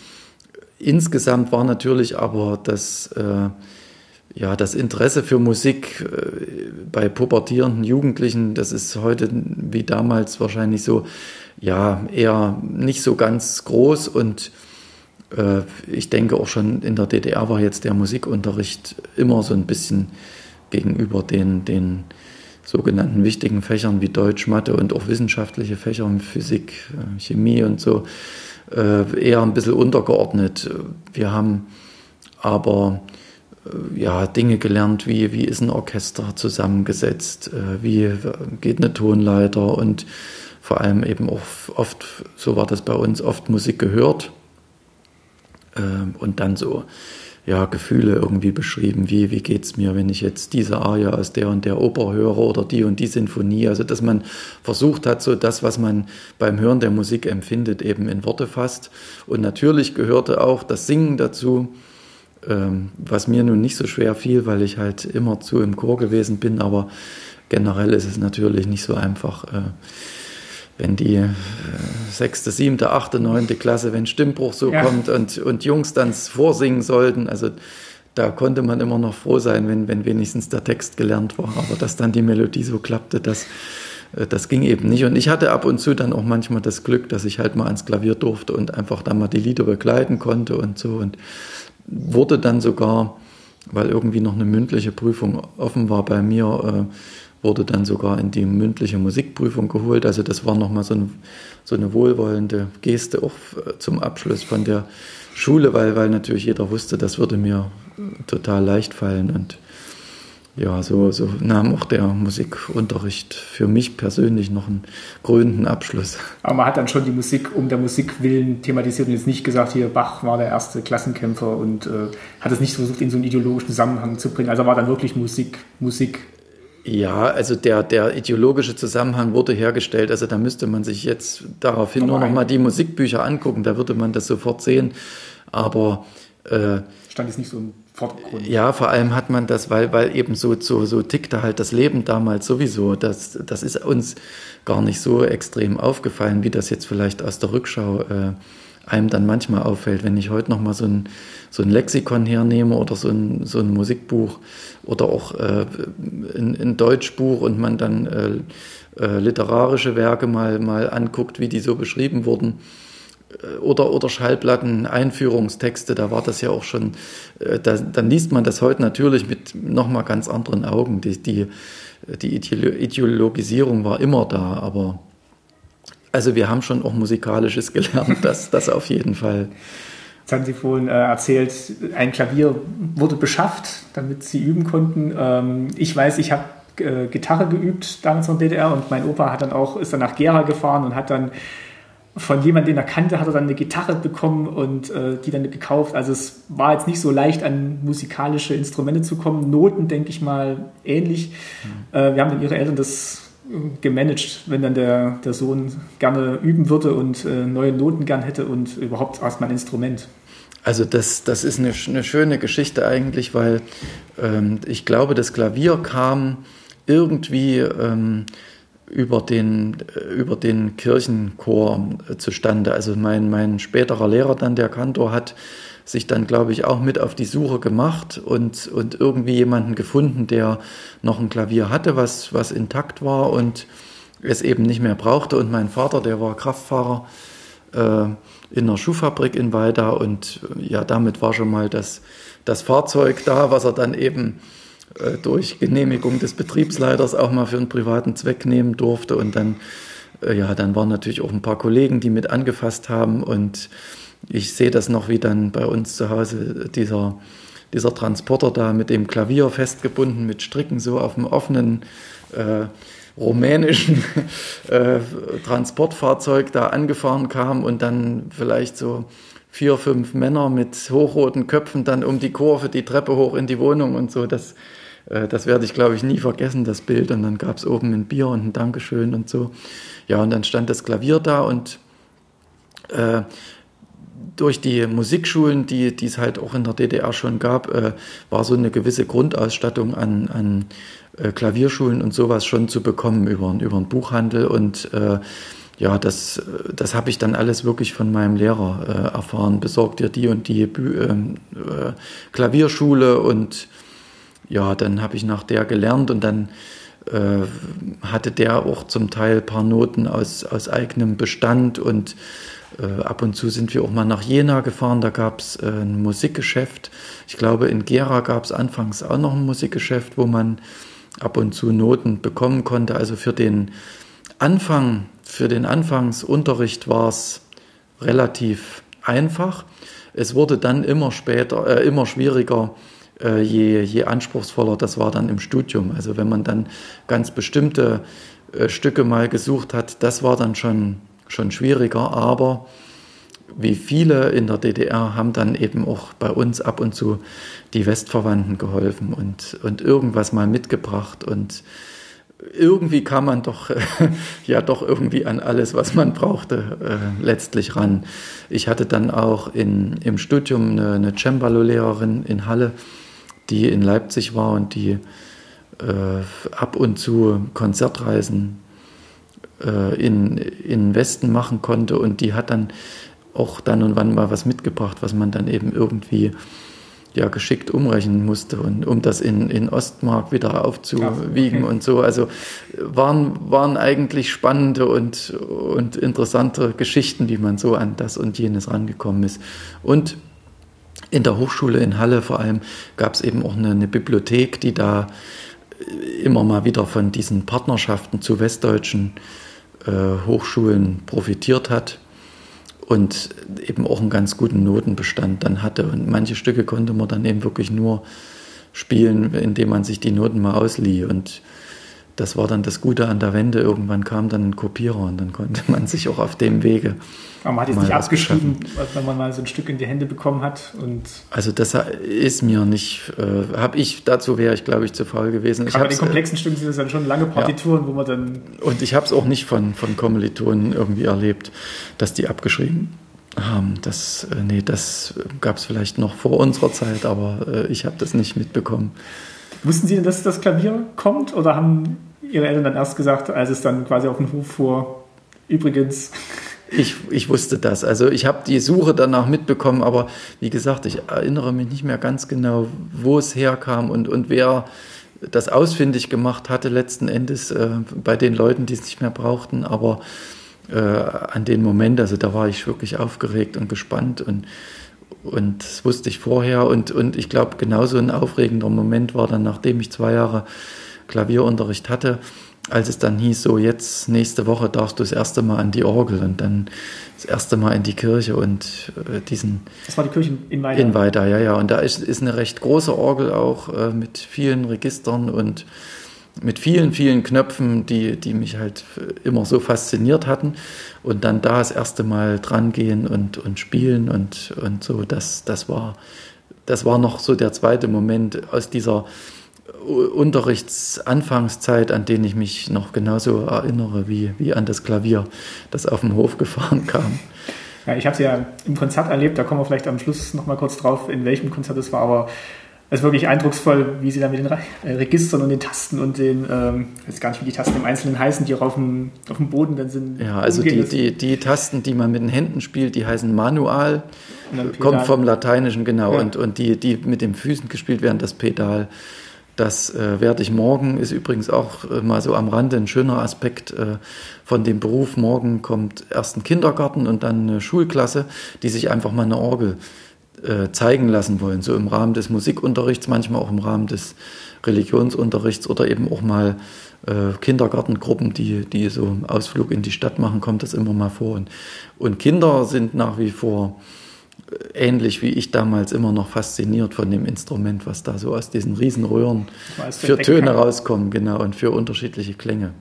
Insgesamt war natürlich aber das, äh, ja, das Interesse für Musik äh, bei pubertierenden Jugendlichen, das ist heute wie damals wahrscheinlich so, ja, eher nicht so ganz groß und äh, ich denke auch schon in der DDR war jetzt der Musikunterricht immer so ein bisschen gegenüber den, den sogenannten wichtigen Fächern wie Deutsch, Mathe und auch wissenschaftliche Fächer, Physik, äh, Chemie und so, äh, eher ein bisschen untergeordnet. Wir haben aber ja, Dinge gelernt, wie, wie ist ein Orchester zusammengesetzt, wie geht eine Tonleiter und vor allem eben auch oft, so war das bei uns, oft Musik gehört ähm, und dann so ja, Gefühle irgendwie beschrieben, wie, wie es mir, wenn ich jetzt diese Arie aus der und der Oper höre oder die und die Sinfonie. Also dass man versucht hat, so das, was man beim Hören der Musik empfindet, eben in Worte fasst. Und natürlich gehörte auch das Singen dazu, ähm, was mir nun nicht so schwer fiel, weil ich halt immer zu im Chor gewesen bin, aber generell ist es natürlich nicht so einfach. Äh, wenn die äh, sechste, siebte, achte, neunte Klasse, wenn Stimmbruch so Ja. kommt und, und Jungs dann vorsingen sollten, also da konnte man immer noch froh sein, wenn, wenn wenigstens der Text gelernt war, aber dass dann die Melodie so klappte, das, äh, das ging eben nicht. Und ich hatte ab und zu dann auch manchmal das Glück, dass ich halt mal ans Klavier durfte und einfach dann mal die Lieder begleiten konnte und so und wurde dann sogar, weil irgendwie noch eine mündliche Prüfung offen war bei mir, äh, wurde dann sogar in die mündliche Musikprüfung geholt. Also das war nochmal so, ein, so eine wohlwollende Geste auch äh, zum Abschluss von der Schule, weil, weil natürlich jeder wusste, das würde mir total leicht fallen. Und ja, so, so nahm auch der Musikunterricht für mich persönlich noch einen krönenden Abschluss. Aber man hat dann schon die Musik um der Musik willen thematisiert und jetzt nicht gesagt, hier Bach war der erste Klassenkämpfer und äh, hat es nicht versucht, in so einen ideologischen Zusammenhang zu bringen. Also war dann wirklich Musik, Musik. Ja, also der, der ideologische Zusammenhang wurde hergestellt. Also da müsste man sich jetzt daraufhin nur Nochmal noch mal die Musikbücher angucken, da würde man das sofort sehen. Aber äh, Stand jetzt nicht so im Vordergrund. ja, vor allem hat man das, weil, weil eben so, so, so tickte halt das Leben damals sowieso. Das, das ist uns gar nicht so extrem aufgefallen, wie das jetzt vielleicht aus der Rückschau äh, einem dann manchmal auffällt. Wenn ich heute noch mal so ein, so ein Lexikon hernehme oder so ein, so ein Musikbuch oder auch äh, ein, ein Deutschbuch und man dann äh, äh, literarische Werke mal, mal anguckt, wie die so beschrieben wurden, oder, oder Schallplatten, Einführungstexte, da war das ja auch schon, äh, da, dann liest man das heute natürlich mit nochmal ganz anderen Augen. Die, die, die Ideolo- Ideologisierung war immer da, aber Also wir haben schon auch Musikalisches gelernt, das, das auf jeden Fall. Jetzt haben Sie vorhin äh, erzählt, ein Klavier wurde beschafft, damit Sie üben konnten. Ähm, ich weiß, ich habe äh, Gitarre geübt damals in der DDR und mein Opa hat dann auch, ist dann nach Gera gefahren und hat dann von jemandem, den er kannte, hat er dann eine Gitarre bekommen und äh, die dann gekauft. Also es war jetzt nicht so leicht, an musikalische Instrumente zu kommen. Noten, denke ich mal, ähnlich. Mhm. Äh, wir haben dann ihre Eltern das gemanagt, wenn dann der, der Sohn gerne üben würde und äh, neue Noten gern hätte und überhaupt erstmal ein Instrument. Also das, das ist eine, eine schöne Geschichte eigentlich, weil ähm, ich glaube, das Klavier kam irgendwie ähm, über, den, äh, über den Kirchenchor äh, zustande. Also mein, mein späterer Lehrer dann, der Kantor, hat sich dann, glaube ich, auch mit auf die Suche gemacht und, und irgendwie jemanden gefunden, der noch ein Klavier hatte, was, was intakt war und es eben nicht mehr brauchte. Und mein Vater, der war Kraftfahrer äh, in einer Schuhfabrik in Weida und äh, ja, damit war schon mal das, das Fahrzeug da, was er dann eben äh, durch Genehmigung des Betriebsleiters auch mal für einen privaten Zweck nehmen durfte. Und dann, äh, ja, dann waren natürlich auch ein paar Kollegen, die mit angefasst haben und ich sehe das noch, wie dann bei uns zu Hause dieser, dieser Transporter da mit dem Klavier festgebunden, mit Stricken so auf dem offenen äh, rumänischen äh, Transportfahrzeug da angefahren kam und dann vielleicht so vier, fünf Männer mit hochroten Köpfen dann um die Kurve die Treppe hoch in die Wohnung und so. Das, das werde ich, glaube ich, nie vergessen, das Bild. Und dann gab es oben ein Bier und ein Dankeschön und so. Ja, und dann stand das Klavier da und äh, durch die Musikschulen, die, es halt auch in der DDR schon gab, äh, war so eine gewisse Grundausstattung an, an äh, Klavierschulen und sowas schon zu bekommen über, über einen Buchhandel. Und äh, ja, das, das habe ich dann alles wirklich von meinem Lehrer äh, erfahren. Besorgt dir die und die Bü ähm, äh, Klavierschule und ja, dann habe ich nach der gelernt und dann äh, hatte der auch zum Teil ein paar Noten aus, aus eigenem Bestand und äh, ab und zu sind wir auch mal nach Jena gefahren, da gab es äh, ein Musikgeschäft. Ich glaube, in Gera gab es anfangs auch noch ein Musikgeschäft, wo man ab und zu Noten bekommen konnte. Also für den Anfang, für den Anfangsunterricht war es relativ einfach. Es wurde dann immer später, äh, immer schwieriger, äh, je, je anspruchsvoller das war dann im Studium. Also wenn man dann ganz bestimmte äh, Stücke mal gesucht hat, das war dann schon schon schwieriger, aber wie viele in der DDR haben dann eben auch bei uns ab und zu die Westverwandten geholfen und, und irgendwas mal mitgebracht und irgendwie kam man doch ja doch irgendwie an alles, was man brauchte, äh, letztlich ran. Ich hatte dann auch in, im Studium eine, eine Cembalo-Lehrerin in Halle, die in Leipzig war und die äh, ab und zu Konzertreisen äh, in, in Westen machen konnte und die hat dann auch dann und wann mal was mitgebracht, was man dann eben irgendwie ja, geschickt umrechnen musste und um das in, in Ostmark wieder aufzuwiegen okay. und so. Also waren, waren eigentlich spannende und, und interessante Geschichten, wie man so an das und jenes rangekommen ist. Und in der Hochschule in Halle vor allem gab es eben auch eine, eine Bibliothek, die da immer mal wieder von diesen Partnerschaften zu westdeutschen äh, Hochschulen profitiert hat und eben auch einen ganz guten Notenbestand dann hatte. Und manche Stücke konnte man dann eben wirklich nur spielen, indem man sich die Noten mal auslieh. Und das war dann das Gute an der Wende. Irgendwann kam dann ein Kopierer und dann konnte man sich auch auf dem Wege. Aber man hat jetzt nicht abgeschrieben, wenn man mal so ein Stück in die Hände bekommen hat. Und also das ist mir nicht, äh, habe ich, dazu wäre ich glaube ich zu faul gewesen. Aber den komplexen Stücken sind es dann schon lange Partituren, ja. wo man dann... Und ich habe es auch nicht von, von Kommilitonen irgendwie erlebt, dass die abgeschrieben haben. Das, äh, nee, das gab es vielleicht noch vor unserer Zeit, aber äh, ich habe das nicht mitbekommen. Wussten Sie denn, dass das Klavier kommt oder haben Ihre Eltern dann erst gesagt, als es dann quasi auf den Hof fuhr, übrigens? Ich, ich wusste das. Also ich habe die Suche danach mitbekommen, aber wie gesagt, ich erinnere mich nicht mehr ganz genau, wo es herkam und, und wer das ausfindig gemacht hatte letzten Endes äh, bei den Leuten, die es nicht mehr brauchten. Aber äh, an den Moment, also da war ich wirklich aufgeregt und gespannt und und das wusste ich vorher. Und, und ich glaube, genauso ein aufregender Moment war dann, nachdem ich zwei Jahre Klavierunterricht hatte, als es dann hieß, so jetzt nächste Woche darfst du das erste Mal an die Orgel und dann das erste Mal in die Kirche und äh, diesen. Das war die Kirche in Weida. In Weida, ja, ja. Und da ist, ist eine recht große Orgel auch äh, mit vielen Registern und mit vielen, vielen Knöpfen, die, die mich halt immer so fasziniert hatten. Und dann da das erste Mal dran gehen und, und spielen und, und so, das, das, war, das war noch so der zweite Moment aus dieser Unterrichtsanfangszeit, an den ich mich noch genauso erinnere wie, wie an das Klavier, das auf dem Hof gefahren kam. Ja, ich habe es ja im Konzert erlebt, da kommen wir vielleicht am Schluss noch mal kurz drauf, in welchem Konzert es war, aber es ist wirklich eindrucksvoll, wie sie da mit den äh, Registern und den Tasten und den, ähm, ich weiß gar nicht, wie die Tasten im Einzelnen heißen, die auch auf dem, auf dem Boden dann sind. Ja, also die, die, die Tasten, die man mit den Händen spielt, die heißen Manual, kommt vom Lateinischen, genau, ja. und, und die, die mit den Füßen gespielt werden, das Pedal. Das äh, werde ich morgen, ist übrigens auch äh, mal so am Rande ein schöner Aspekt äh, von dem Beruf. Morgen kommt erst ein Kindergarten und dann eine Schulklasse, die sich einfach mal eine Orgel äh, zeigen lassen wollen. So im Rahmen des Musikunterrichts, manchmal auch im Rahmen des Religionsunterrichts oder eben auch mal äh, Kindergartengruppen, die, die so einen Ausflug in die Stadt machen, kommt das immer mal vor. Und, und Kinder sind nach wie vor ähnlich wie ich damals immer noch fasziniert von dem Instrument, was da so aus diesen Riesenröhren für Töne rauskommen, genau, und für unterschiedliche Klänge.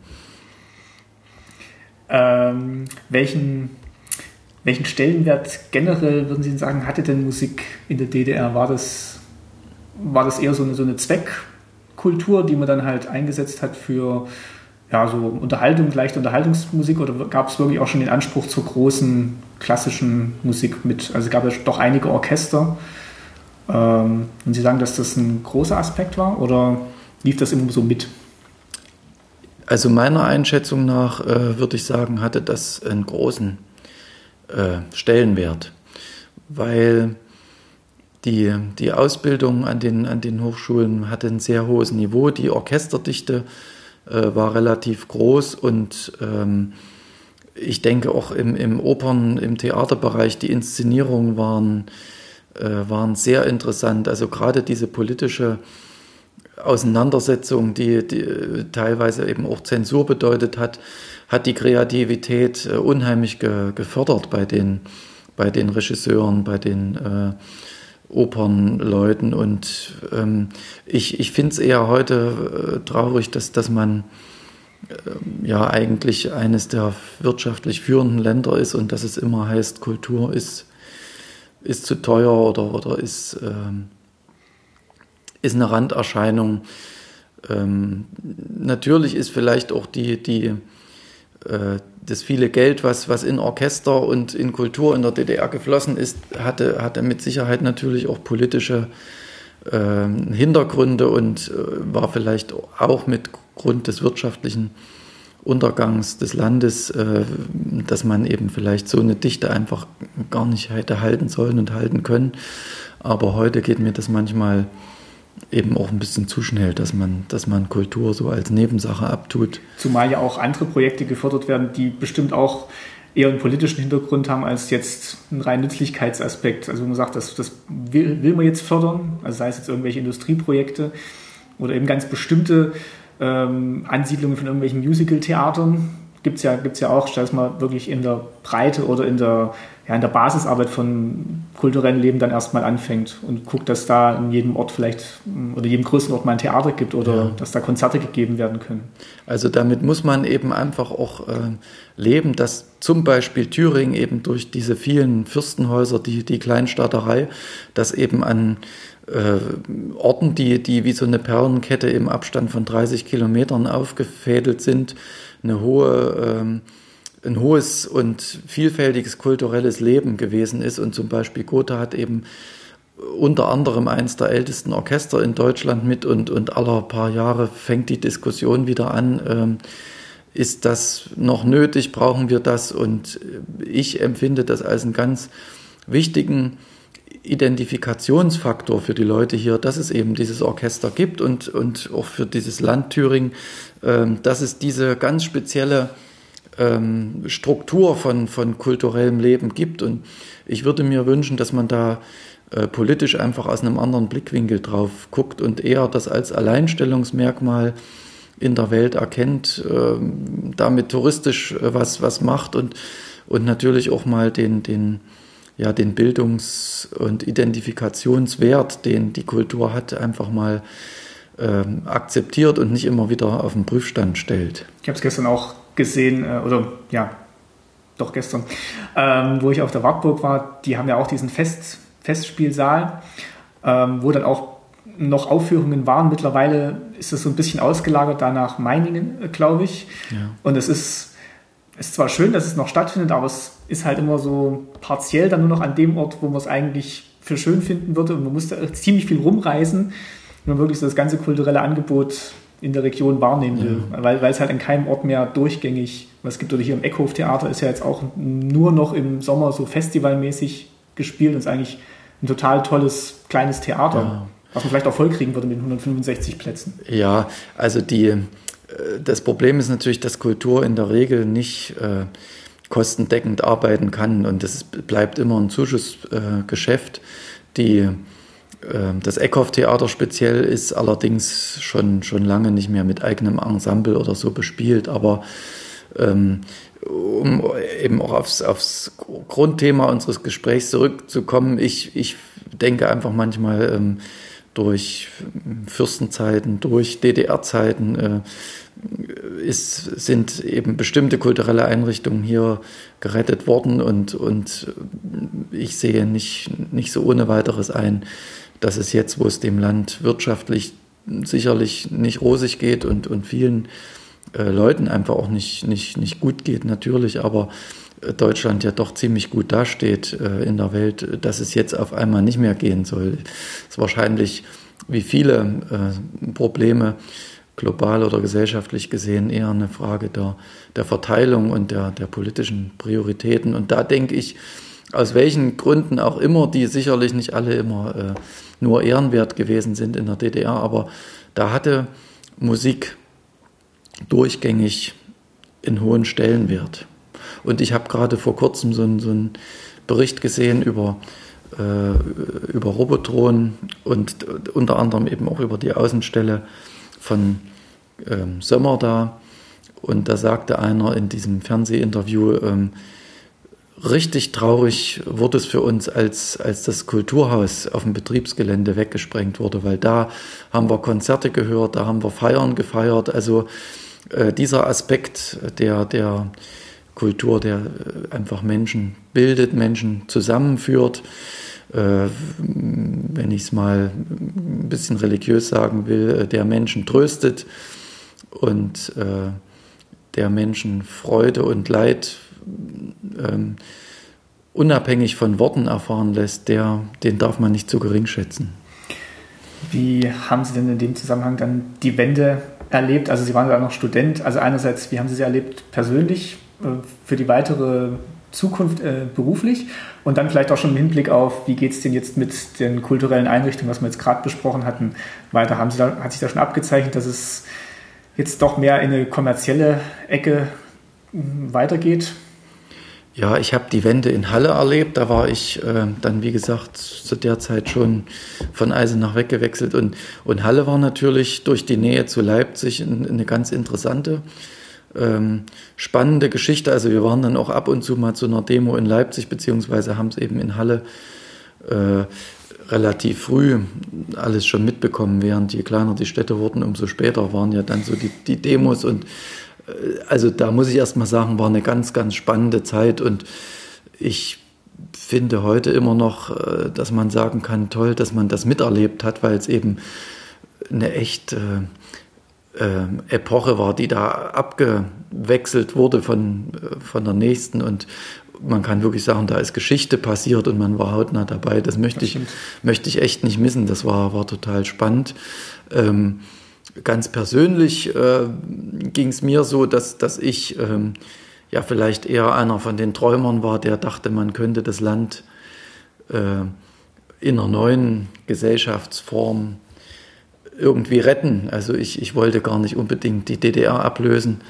Ähm, welchen, welchen Stellenwert generell, würden Sie sagen, hatte denn Musik in der DDR? War das, war das eher so eine, so eine Zweckkultur, die man dann halt eingesetzt hat für ja, so Unterhaltung, leichte Unterhaltungsmusik oder gab es wirklich auch schon den Anspruch zur großen klassischen Musik mit? Also gab es doch einige Orchester. Ähm, und Sie sagen, dass das ein großer Aspekt war oder lief das immer so mit? Also meiner Einschätzung nach äh, würde ich sagen, hatte das einen großen äh, Stellenwert, weil die, die Ausbildung an den, an den Hochschulen hatte ein sehr hohes Niveau, die Orchesterdichte äh, war relativ groß und ähm, ich denke auch im, im Opern, im Theaterbereich, die Inszenierungen waren, äh, waren sehr interessant. Also gerade diese politische Auseinandersetzung, die, die teilweise eben auch Zensur bedeutet hat, hat die Kreativität äh, unheimlich ge, gefördert bei den, bei den Regisseuren, bei den äh, Opernleuten. Und ähm, ich, ich finde es eher heute äh, traurig, dass, dass man äh, ja eigentlich eines der wirtschaftlich führenden Länder ist und dass es immer heißt, Kultur ist, ist zu teuer oder, oder ist, ähm, ist eine Randerscheinung. Ähm, natürlich ist vielleicht auch die, die das viele Geld, was, was in Orchester und in Kultur in der DDR geflossen ist, hatte, hatte mit Sicherheit natürlich auch politische äh, Hintergründe und äh, war vielleicht auch mit Grund des wirtschaftlichen Untergangs des Landes, äh, dass man eben vielleicht so eine Dichte einfach gar nicht hätte halten sollen und halten können. Aber heute geht mir das manchmal eben auch ein bisschen zu schnell, dass man, dass man Kultur so als Nebensache abtut. Zumal ja auch andere Projekte gefördert werden, die bestimmt auch eher einen politischen Hintergrund haben als jetzt einen reinen Nützlichkeitsaspekt. Also man sagt, das, das will, will man jetzt fördern, also sei es jetzt irgendwelche Industrieprojekte oder eben ganz bestimmte ähm, Ansiedlungen von irgendwelchen Musical-Theatern. Gibt es ja, gibt's ja auch, dass man wirklich in der Breite oder in der ja, in der Basisarbeit von kulturellem Leben dann erstmal anfängt und guckt, dass da in jedem Ort vielleicht oder jedem größten Ort mal ein Theater gibt oder ja. dass da Konzerte gegeben werden können. Also damit muss man eben einfach auch äh, leben, dass zum Beispiel Thüringen eben durch diese vielen Fürstenhäuser, die, die Kleinstaaterei, dass eben an äh, Orten, die, die wie so eine Perlenkette im Abstand von 30 Kilometern aufgefädelt sind, eine hohe ähm, ein hohes und vielfältiges kulturelles Leben gewesen ist. Und zum Beispiel Gotha hat eben unter anderem eines der ältesten Orchester in Deutschland mit und, und aller paar Jahre fängt die Diskussion wieder an. Ähm, ist das noch nötig? Brauchen wir das? Und ich empfinde das als einen ganz wichtigen Identifikationsfaktor für die Leute hier, dass es eben dieses Orchester gibt und, und auch für dieses Land Thüringen, ähm, dass es diese ganz spezielle ähm, Struktur von, von kulturellem Leben gibt. Und ich würde mir wünschen, dass man da äh, politisch einfach aus einem anderen Blickwinkel drauf guckt und eher das als Alleinstellungsmerkmal in der Welt erkennt, äh, damit touristisch äh, was, was macht und, und natürlich auch mal den, den, ja, den Bildungs- und Identifikationswert, den die Kultur hat, einfach mal ähm, akzeptiert und nicht immer wieder auf den Prüfstand stellt. Ich habe es gestern auch gesehen, äh, oder ja, doch gestern, ähm, wo ich auf der Wartburg war, die haben ja auch diesen Fest, Festspielsaal, ähm, wo dann auch noch Aufführungen waren. Mittlerweile ist es so ein bisschen ausgelagert da nach Meiningen, äh, glaube ich. Ja. Und es ist, ist zwar schön, dass es noch stattfindet, aber es ist halt immer so partiell dann nur noch an dem Ort, wo man es eigentlich für schön finden würde. Und man muss da ziemlich viel rumreisen, wenn man wirklich so das ganze kulturelle Angebot in der Region wahrnehmen will, ja. weil, weil es halt an keinem Ort mehr durchgängig was gibt. Oder hier im Eckhof-Theater ist ja jetzt auch nur noch im Sommer so festivalmäßig gespielt und ist eigentlich ein total tolles kleines Theater, ja. was man vielleicht auch vollkriegen würde mit 165 Plätzen. Ja, also die, äh, das Problem ist natürlich, dass Kultur in der Regel nicht äh, kostendeckend arbeiten kann und das bleibt immer ein Zuschussgeschäft. Äh, die das Eckhoff-Theater speziell ist allerdings schon, schon lange nicht mehr mit eigenem Ensemble oder so bespielt, aber ähm, um eben auch aufs, aufs Grundthema unseres Gesprächs zurückzukommen, ich, ich denke einfach manchmal ähm, durch Fürstenzeiten, durch DDR-Zeiten äh, ist, sind eben bestimmte kulturelle Einrichtungen hier gerettet worden und, und ich sehe nicht, nicht so ohne weiteres ein, dass es jetzt, wo es dem Land wirtschaftlich sicherlich nicht rosig geht und, und vielen äh, Leuten einfach auch nicht, nicht, nicht gut geht, natürlich, aber äh, Deutschland ja doch ziemlich gut dasteht äh, in der Welt, dass es jetzt auf einmal nicht mehr gehen soll. Es ist wahrscheinlich, wie viele äh, Probleme, global oder gesellschaftlich gesehen, eher eine Frage der, der Verteilung und der, der politischen Prioritäten. Und da denke ich, aus welchen Gründen auch immer, die sicherlich nicht alle immer äh, nur ehrenwert gewesen sind in der DDR, aber da hatte Musik durchgängig einen hohen Stellenwert. Und ich habe gerade vor kurzem so, so einen Bericht gesehen über, äh, über Robotron und unter anderem eben auch über die Außenstelle von ähm, Sömmer da. Und da sagte einer in diesem Fernsehinterview, ähm, richtig traurig wurde es für uns, als, als das Kulturhaus auf dem Betriebsgelände weggesprengt wurde, weil da haben wir Konzerte gehört, da haben wir Feiern gefeiert. Also äh, dieser Aspekt der, der Kultur, der äh, einfach Menschen bildet, Menschen zusammenführt, äh, wenn ich es mal ein bisschen religiös sagen will, äh, der Menschen tröstet und äh, der Menschen Freude und Leid ähm, unabhängig von Worten erfahren lässt, der, den darf man nicht zu gering schätzen. Wie haben Sie denn in dem Zusammenhang dann die Wende erlebt? Also Sie waren ja noch Student. Also einerseits, wie haben Sie sie erlebt persönlich äh, für die weitere Zukunft äh, beruflich und dann vielleicht auch schon im Hinblick auf, wie geht es denn jetzt mit den kulturellen Einrichtungen, was wir jetzt gerade besprochen hatten, weiter? Haben Sie da, hat sich da schon abgezeichnet, dass es jetzt doch mehr in eine kommerzielle Ecke weitergeht? Ja, ich habe die Wende in Halle erlebt. Da war ich äh, dann, wie gesagt, zu der Zeit schon von Eisenach weggewechselt. Und, und Halle war natürlich durch die Nähe zu Leipzig eine ganz interessante, ähm, spannende Geschichte. Also wir waren dann auch ab und zu mal zu einer Demo in Leipzig, beziehungsweise haben es eben in Halle äh, relativ früh alles schon mitbekommen. Während je kleiner die Städte wurden, umso später waren ja dann so die, die Demos und also da muss ich erst mal sagen, war eine ganz, ganz spannende Zeit und ich finde heute immer noch, äh, dass man sagen kann, toll, dass man das miterlebt hat, weil es eben eine echt äh, äh, Epoche war, die da abgewechselt wurde von, äh, von der nächsten und man kann wirklich sagen, da ist Geschichte passiert und man war hautnah dabei. Das möchte, ich, möchte ich echt nicht missen. Das war, war total spannend. Ähm, ganz persönlich äh, ging es mir so, dass, dass ich ähm, ja vielleicht eher einer von den Träumern war, der dachte, man könnte das Land äh, in einer neuen Gesellschaftsform irgendwie retten. Also ich, ich wollte gar nicht unbedingt die DDR ablösen,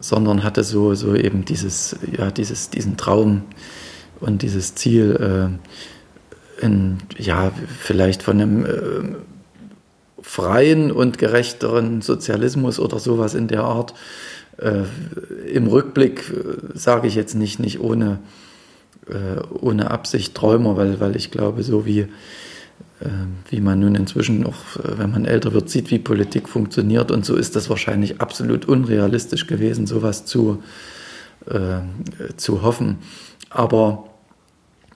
sondern hatte so, so eben dieses, ja, dieses, diesen Traum und dieses Ziel, äh, in, ja, vielleicht von einem äh, freien und gerechteren Sozialismus oder sowas in der Art. Äh, Im Rückblick äh, sage ich jetzt nicht, nicht ohne, äh, ohne Absicht Träumer, weil, weil ich glaube, so wie, äh, wie man nun inzwischen auch, äh, wenn man älter wird, sieht, wie Politik funktioniert und so ist das wahrscheinlich absolut unrealistisch gewesen, sowas zu, äh, zu hoffen. Aber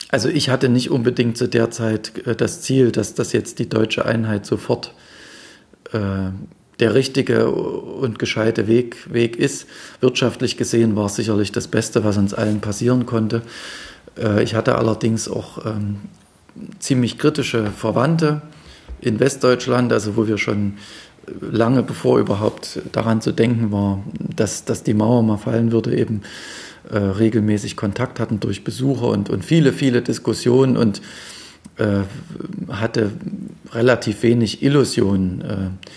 also ich hatte nicht unbedingt zu der Zeit das Ziel, dass das jetzt die deutsche Einheit sofort äh, der richtige und gescheite Weg, Weg ist. Wirtschaftlich gesehen war es sicherlich das Beste, was uns allen passieren konnte. Äh, ich hatte allerdings auch ähm, ziemlich kritische Verwandte in Westdeutschland, also wo wir schon lange bevor überhaupt daran zu denken war, dass, dass die Mauer mal fallen würde, eben äh, regelmäßig Kontakt hatten durch Besucher und, und viele, viele Diskussionen und äh, hatte relativ wenig Illusionen, äh,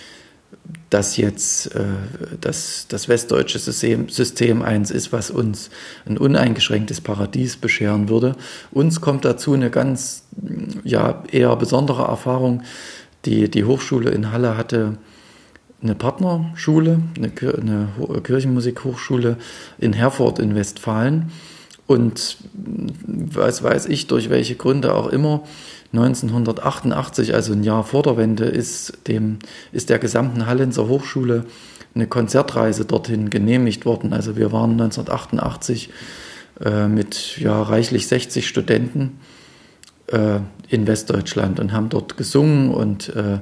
dass jetzt äh, das, das westdeutsche System, System eins ist, was uns ein uneingeschränktes Paradies bescheren würde. Uns kommt dazu eine ganz ja, eher besondere Erfahrung. Die, die Hochschule in Halle hatte eine Partnerschule, eine, eine Kirchenmusikhochschule in Herford in Westfalen. Und was weiß ich, durch welche Gründe auch immer, 1988, also ein Jahr vor der Wende, ist, dem, ist der gesamten Hallenser Hochschule eine Konzertreise dorthin genehmigt worden. Also wir waren 1988 äh, mit ja, reichlich 60 Studenten äh, in Westdeutschland und haben dort gesungen und äh,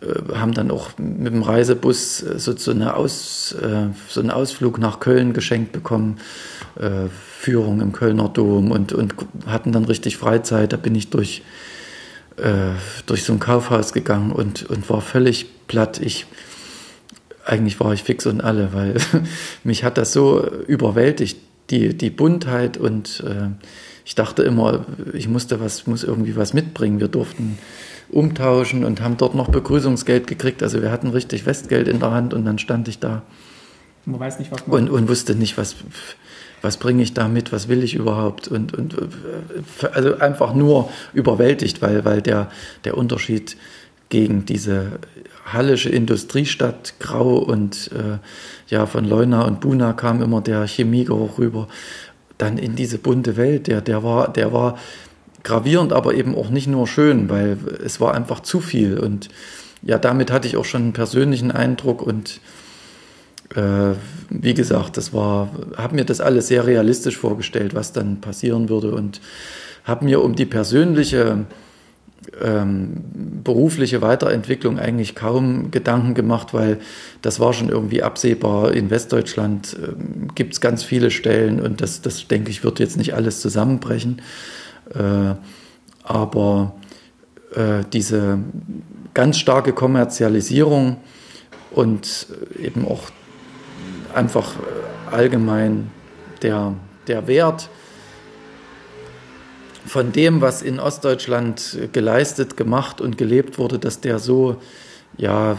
äh, haben dann auch mit dem Reisebus äh, so, so, eine Aus, äh, so einen Ausflug nach Köln geschenkt bekommen, Führung im Kölner Dom und, und hatten dann richtig Freizeit. Da bin ich durch, durch so ein Kaufhaus gegangen und, und war völlig platt. Ich, eigentlich war ich fix und alle, weil mich hat das so überwältigt, die, die Buntheit und ich dachte immer, ich musste was, muss irgendwie was mitbringen. Wir durften umtauschen und haben dort noch Begrüßungsgeld gekriegt. Also wir hatten richtig Westgeld in der Hand und dann stand ich da. Man weiß nicht, was man und, und wusste nicht, was, was bringe ich da mit, was will ich überhaupt und, und also einfach nur überwältigt, weil, weil der, der Unterschied gegen diese hallische Industriestadt grau und äh, ja von Leuna und Buna kam immer der Chemiegeruch rüber dann in diese bunte Welt der der war der war gravierend, aber eben auch nicht nur schön, weil es war einfach zu viel. Und ja, damit hatte ich auch schon einen persönlichen Eindruck und äh, wie gesagt, das war, habe mir das alles sehr realistisch vorgestellt, was dann passieren würde und habe mir um die persönliche ähm, berufliche Weiterentwicklung eigentlich kaum Gedanken gemacht, weil das war schon irgendwie absehbar. In Westdeutschland ähm, gibt es ganz viele Stellen und das, das denke ich, wird jetzt nicht alles zusammenbrechen. Äh, aber äh, diese ganz starke Kommerzialisierung und eben auch einfach allgemein der, der Wert von dem, was in Ostdeutschland geleistet, gemacht und gelebt wurde, dass der so, ja,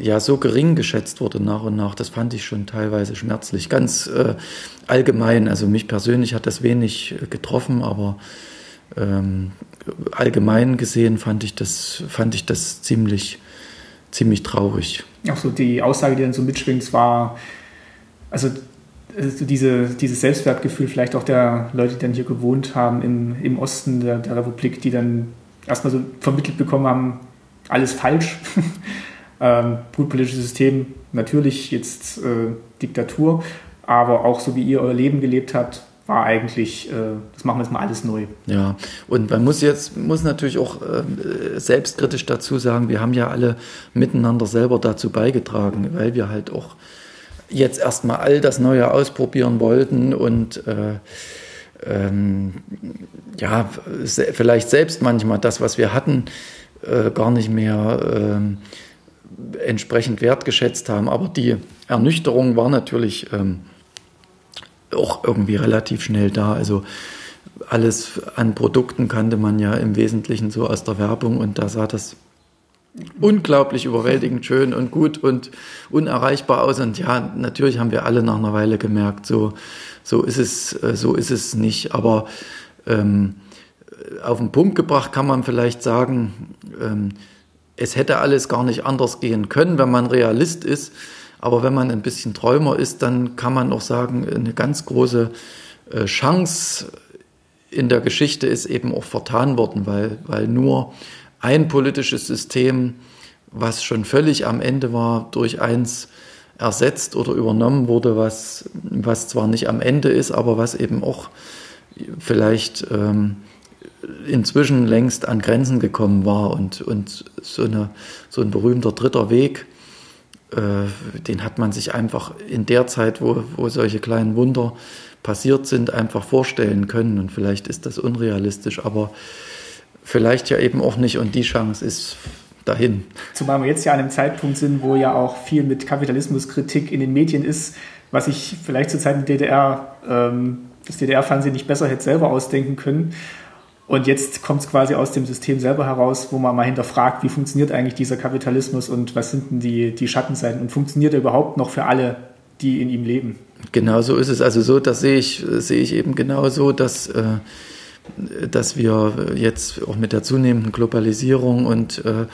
ja, so gering geschätzt wurde nach und nach, das fand ich schon teilweise schmerzlich. Ganz äh, allgemein, also mich persönlich hat das wenig getroffen, aber ähm, allgemein gesehen fand ich das, fand ich das ziemlich, ziemlich traurig. Auch so die Aussage, die dann so mitschwingt, war, also, also diese, dieses Selbstwertgefühl vielleicht auch der Leute, die dann hier gewohnt haben im, im Osten der, der Republik, die dann erstmal so vermittelt bekommen haben, alles falsch. ähm, politisches System, natürlich jetzt äh, Diktatur, aber auch so wie ihr euer Leben gelebt habt, war eigentlich, äh, das machen wir jetzt mal alles neu. Ja, und man muss jetzt, muss natürlich auch äh, selbstkritisch dazu sagen, wir haben ja alle miteinander selber dazu beigetragen, weil wir halt auch jetzt erstmal all das Neue ausprobieren wollten und äh, ähm, ja, vielleicht selbst manchmal das, was wir hatten, äh, gar nicht mehr äh, entsprechend wertgeschätzt haben. Aber die Ernüchterung war natürlich ähm, auch irgendwie relativ schnell da. Also alles an Produkten kannte man ja im Wesentlichen so aus der Werbung und da sah das unglaublich überwältigend schön und gut und unerreichbar aus. Und ja, natürlich haben wir alle nach einer Weile gemerkt, so, so ist es, äh, so ist es nicht. Aber ähm, auf den Punkt gebracht kann man vielleicht sagen, ähm, es hätte alles gar nicht anders gehen können, wenn man Realist ist. Aber wenn man ein bisschen Träumer ist, dann kann man auch sagen, eine ganz große äh, Chance in der Geschichte ist eben auch vertan worden, weil, weil nur ein politisches System, was schon völlig am Ende war, durch eins ersetzt oder übernommen wurde, was, was zwar nicht am Ende ist, aber was eben auch vielleicht ähm, inzwischen längst an Grenzen gekommen war und, und so, eine, so ein berühmter dritter Weg, äh, den hat man sich einfach in der Zeit, wo, wo solche kleinen Wunder passiert sind, einfach vorstellen können. Und vielleicht ist das unrealistisch, aber vielleicht ja eben auch nicht. Und die Chance ist dahin. Zumal wir jetzt ja an einem Zeitpunkt sind, wo ja auch viel mit Kapitalismuskritik in den Medien ist, was ich vielleicht zur Zeit der DDR, ähm, das DDR-Fernsehen nicht besser hätte selber ausdenken können. Und jetzt kommt es quasi aus dem System selber heraus, wo man mal hinterfragt, wie funktioniert eigentlich dieser Kapitalismus und was sind denn die, die Schattenseiten und funktioniert er überhaupt noch für alle, die in ihm leben? Genau so ist es. Also so, das sehe ich, sehe ich eben genau so, dass, äh, dass wir jetzt auch mit der zunehmenden Globalisierung und äh,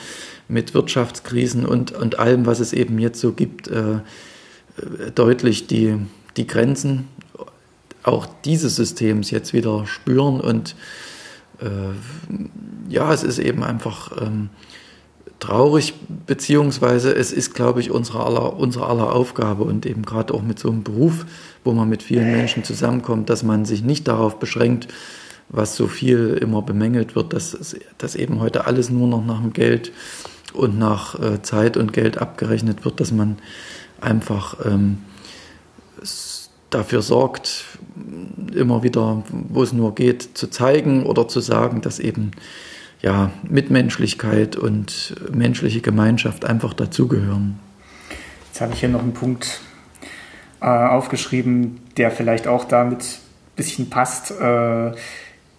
mit Wirtschaftskrisen und, und allem, was es eben jetzt so gibt, äh, deutlich die, die Grenzen auch dieses Systems jetzt wieder spüren. Und äh, ja, es ist eben einfach ähm, traurig, beziehungsweise es ist, glaube ich, unsere aller, unsere aller Aufgabe und eben gerade auch mit so einem Beruf, wo man mit vielen Menschen zusammenkommt, dass man sich nicht darauf beschränkt, was so viel immer bemängelt wird, dass, dass eben heute alles nur noch nach dem Geld und nach äh, Zeit und Geld abgerechnet wird, dass man einfach ähm, dafür sorgt, immer wieder, wo es nur geht, zu zeigen oder zu sagen, dass eben ja, Mitmenschlichkeit und menschliche Gemeinschaft einfach dazugehören. Jetzt habe ich hier noch einen Punkt äh, aufgeschrieben, der vielleicht auch damit ein bisschen passt. Äh,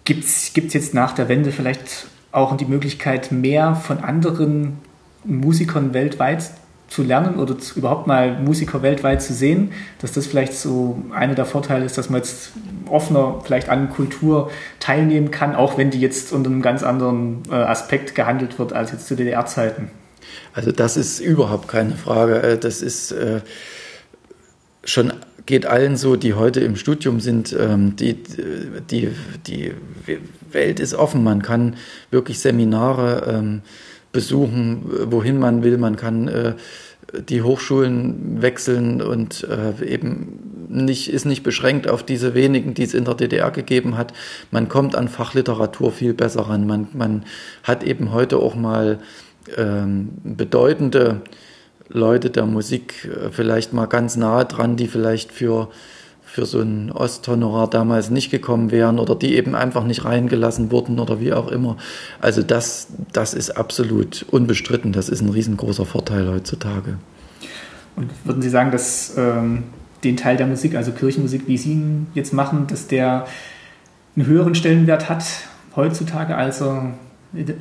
Gibt es jetzt nach der Wende vielleicht auch die Möglichkeit, mehr von anderen Musikern weltweit zu lernen oder zu, überhaupt mal Musiker weltweit zu sehen, dass das vielleicht so einer der Vorteile ist, dass man jetzt offener vielleicht an Kultur teilnehmen kann, auch wenn die jetzt unter einem ganz anderen äh, Aspekt gehandelt wird als jetzt zu DDR-Zeiten. Also das ist überhaupt keine Frage. Äh, das ist äh, schon geht allen so, die heute im Studium sind, ähm, die, die, die Welt ist offen. Man kann wirklich Seminare ähm, besuchen, wohin man will. Man kann äh, die Hochschulen wechseln und äh, eben nicht, ist nicht beschränkt auf diese wenigen, die es in der DDR gegeben hat. Man kommt an Fachliteratur viel besser ran. Man, man hat eben heute auch mal ähm, bedeutende Leute der Musik äh, vielleicht mal ganz nahe dran, die vielleicht für für so ein Osthonorar damals nicht gekommen wären oder die eben einfach nicht reingelassen wurden oder wie auch immer. Also das, das ist absolut unbestritten. Das ist ein riesengroßer Vorteil heutzutage. Und würden Sie sagen, dass ähm, den Teil der Musik, also Kirchenmusik, wie Sie ihn jetzt machen, dass der einen höheren Stellenwert hat heutzutage, als, er,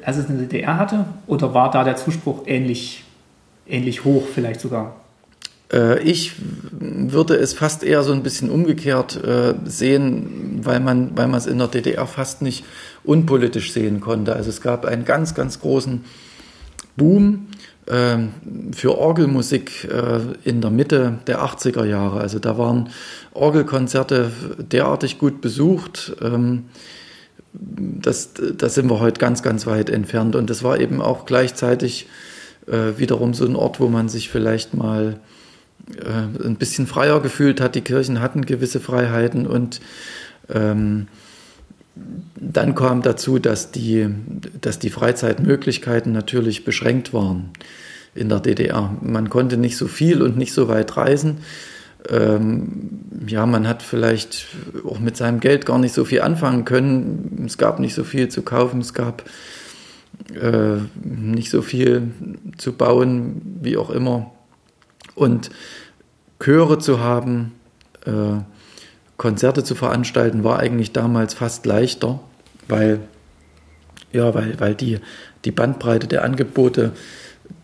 als es in der DDR hatte? Oder war da der Zuspruch ähnlich, ähnlich hoch vielleicht sogar? Äh, ich würde es fast eher so ein bisschen umgekehrt äh, sehen, weil man, weil man es in der DDR fast nicht unpolitisch sehen konnte. Also es gab einen ganz, ganz großen Boom ähm, für Orgelmusik äh, in der Mitte der 80er Jahre. Also da waren Orgelkonzerte derartig gut besucht. Ähm, das, das sind wir heute ganz, ganz weit entfernt. Und das war eben auch gleichzeitig wiederum so ein Ort, wo man sich vielleicht mal äh, ein bisschen freier gefühlt hat. Die Kirchen hatten gewisse Freiheiten und ähm, dann kam dazu, dass die, dass die Freizeitmöglichkeiten natürlich beschränkt waren in der DDR. Man konnte nicht so viel und nicht so weit reisen. Ähm, ja, man hat vielleicht auch mit seinem Geld gar nicht so viel anfangen können. Es gab nicht so viel zu kaufen, es gab äh, nicht so viel zu bauen, wie auch immer. Und Chöre zu haben, äh, Konzerte zu veranstalten, war eigentlich damals fast leichter, weil, ja, weil, weil die, die Bandbreite der Angebote,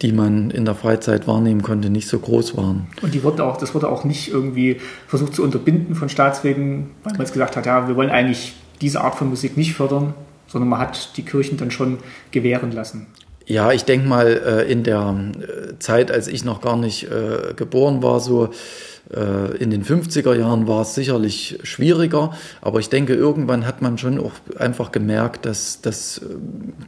die man in der Freizeit wahrnehmen konnte, nicht so groß waren. Und die wurde auch, das wurde auch nicht irgendwie versucht zu unterbinden von Staatswegen, weil man jetzt gesagt hat, ja, wir wollen eigentlich diese Art von Musik nicht fördern, sondern man hat die Kirchen dann schon gewähren lassen. Ja, ich denke mal, äh, in der äh, Zeit, als ich noch gar nicht äh, geboren war, so in den 50er Jahren war es sicherlich schwieriger, aber ich denke, irgendwann hat man schon auch einfach gemerkt, dass, dass,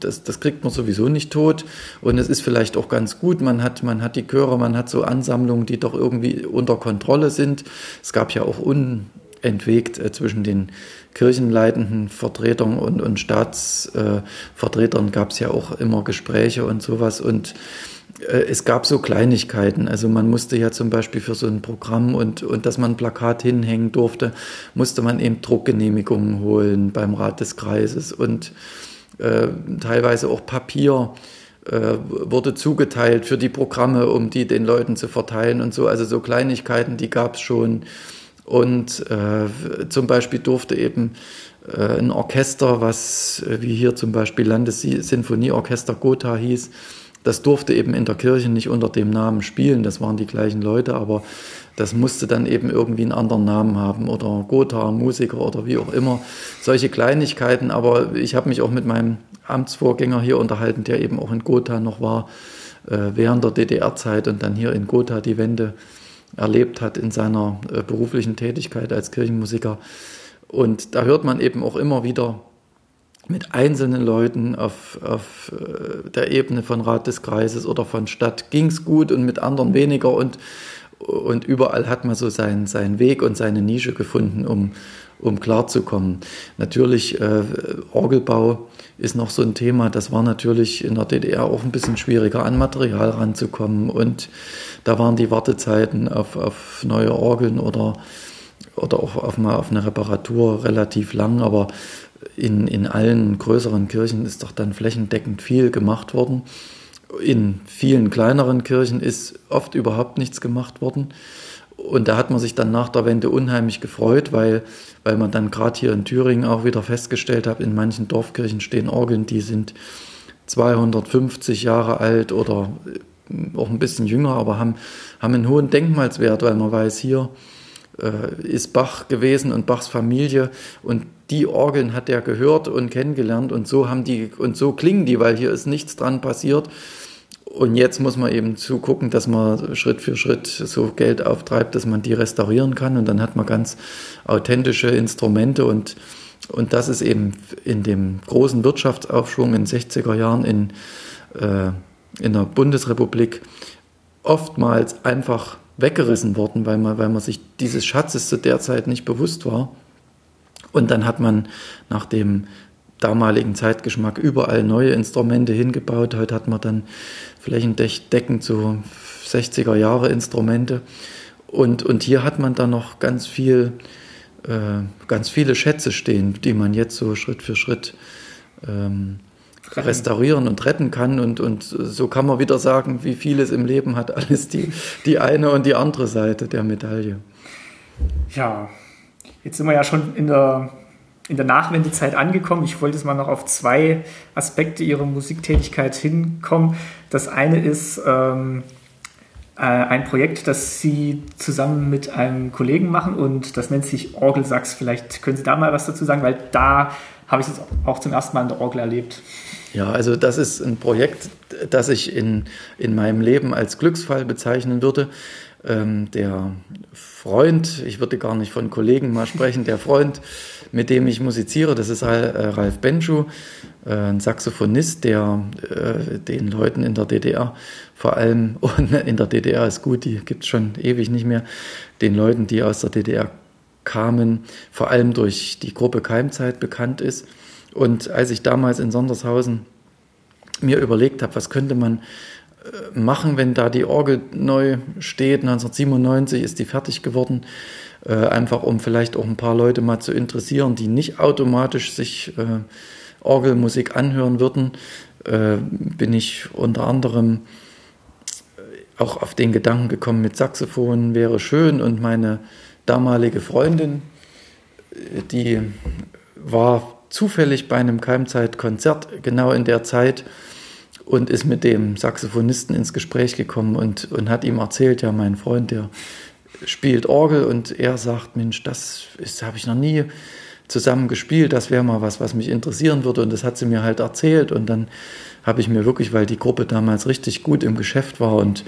dass das kriegt man sowieso nicht tot und es ist vielleicht auch ganz gut, man hat, man hat die Chöre, man hat so Ansammlungen, die doch irgendwie unter Kontrolle sind. Es gab ja auch unentwegt äh, zwischen den kirchenleitenden Vertretern und, und Staatsvertretern äh, gab es ja auch immer Gespräche und sowas. Und äh, es gab so Kleinigkeiten. Also man musste ja zum Beispiel für so ein Programm und, und dass man ein Plakat hinhängen durfte, musste man eben Druckgenehmigungen holen beim Rat des Kreises und äh, teilweise auch Papier äh, wurde zugeteilt für die Programme, um die den Leuten zu verteilen und so. Also so Kleinigkeiten, die gab es schon. Und äh, zum Beispiel durfte eben äh, ein Orchester, was äh, wie hier zum Beispiel Landessinfonieorchester Gotha hieß, das durfte eben in der Kirche nicht unter dem Namen spielen. Das waren die gleichen Leute, aber das musste dann eben irgendwie einen anderen Namen haben oder Gotha, Musiker oder wie auch immer. Solche Kleinigkeiten. Aber ich habe mich auch mit meinem Amtsvorgänger hier unterhalten, der eben auch in Gotha noch war äh, während der DDR-Zeit und dann hier in Gotha die Wende erlebt hat in seiner äh, beruflichen Tätigkeit als Kirchenmusiker. Und da hört man eben auch immer wieder mit einzelnen Leuten auf, auf äh, der Ebene von Rat des Kreises oder von Stadt ging es gut und mit anderen weniger und, und überall hat man so seinen, seinen Weg und seine Nische gefunden, um, um klarzukommen. Natürlich, äh, Orgelbau ist noch so ein Thema, das war natürlich in der DDR auch ein bisschen schwieriger, an Material ranzukommen und da waren die Wartezeiten auf, auf neue Orgeln oder, oder auch auf, mal auf eine Reparatur relativ lang, aber in, in allen größeren Kirchen ist doch dann flächendeckend viel gemacht worden. In vielen kleineren Kirchen ist oft überhaupt nichts gemacht worden. Und da hat man sich dann nach der Wende unheimlich gefreut, weil, weil man dann gerade hier in Thüringen auch wieder festgestellt hat, in manchen Dorfkirchen stehen Orgeln, die sind 250 Jahre alt oder auch ein bisschen jünger, aber haben, haben einen hohen Denkmalswert, weil man weiß, hier äh, ist Bach gewesen und Bachs Familie und die Orgeln hat er gehört und kennengelernt und so haben die und so klingen die, weil hier ist nichts dran passiert. Und jetzt muss man eben zugucken, dass man Schritt für Schritt so Geld auftreibt, dass man die restaurieren kann und dann hat man ganz authentische Instrumente und und das ist eben in dem großen Wirtschaftsaufschwung in den 60er Jahren in, äh, in der Bundesrepublik oftmals einfach weggerissen worden, weil man, weil man sich dieses Schatzes zu der Zeit nicht bewusst war. Und dann hat man nach dem damaligen Zeitgeschmack überall neue Instrumente hingebaut. Heute hat man dann flächendeckend so 60er Jahre Instrumente. Und, und hier hat man dann noch ganz viel, äh, ganz viele Schätze stehen, die man jetzt so Schritt für Schritt ähm, restaurieren und retten kann. Und, und so kann man wieder sagen, wie vieles im Leben hat alles die, die eine und die andere Seite der Medaille. Ja, jetzt sind wir ja schon in der, in der Nachwendezeit angekommen. Ich wollte jetzt mal noch auf zwei Aspekte Ihrer Musiktätigkeit hinkommen. Das eine ist ähm, äh, ein Projekt, das Sie zusammen mit einem Kollegen machen und das nennt sich Orgelsachs. Vielleicht können Sie da mal was dazu sagen, weil da habe ich es auch zum ersten Mal in der Orgel erlebt. Ja, also das ist ein Projekt, das ich in, in meinem Leben als Glücksfall bezeichnen würde. Ähm, der Freund, ich würde gar nicht von Kollegen mal sprechen, der Freund, mit dem ich musiziere, das ist äh, Ralf Benschuh, äh, ein Saxophonist, der äh, den Leuten in der DDR vor allem, und in der DDR ist gut, die gibt es schon ewig nicht mehr, den Leuten, die aus der DDR kamen, vor allem durch die Gruppe Keimzeit bekannt ist. Und als ich damals in Sondershausen mir überlegt habe, was könnte man äh, machen, wenn da die Orgel neu steht, 1997 ist die fertig geworden, äh, einfach um vielleicht auch ein paar Leute mal zu interessieren, die nicht automatisch sich äh, Orgelmusik anhören würden, bin ich unter anderem auch auf den Gedanken gekommen, mit Saxophon wäre schön. Und meine damalige Freundin, die war zufällig bei einem Keimzeit-Konzert genau in der Zeit und ist mit dem Saxophonisten ins Gespräch gekommen und, und hat ihm erzählt, ja, mein Freund, der spielt Orgel und er sagt, Mensch, das habe ich noch nie zusammen gespielt, das wäre mal was, was mich interessieren würde. Und das hat sie mir halt erzählt. Und dann habe ich mir wirklich, weil die Gruppe damals richtig gut im Geschäft war und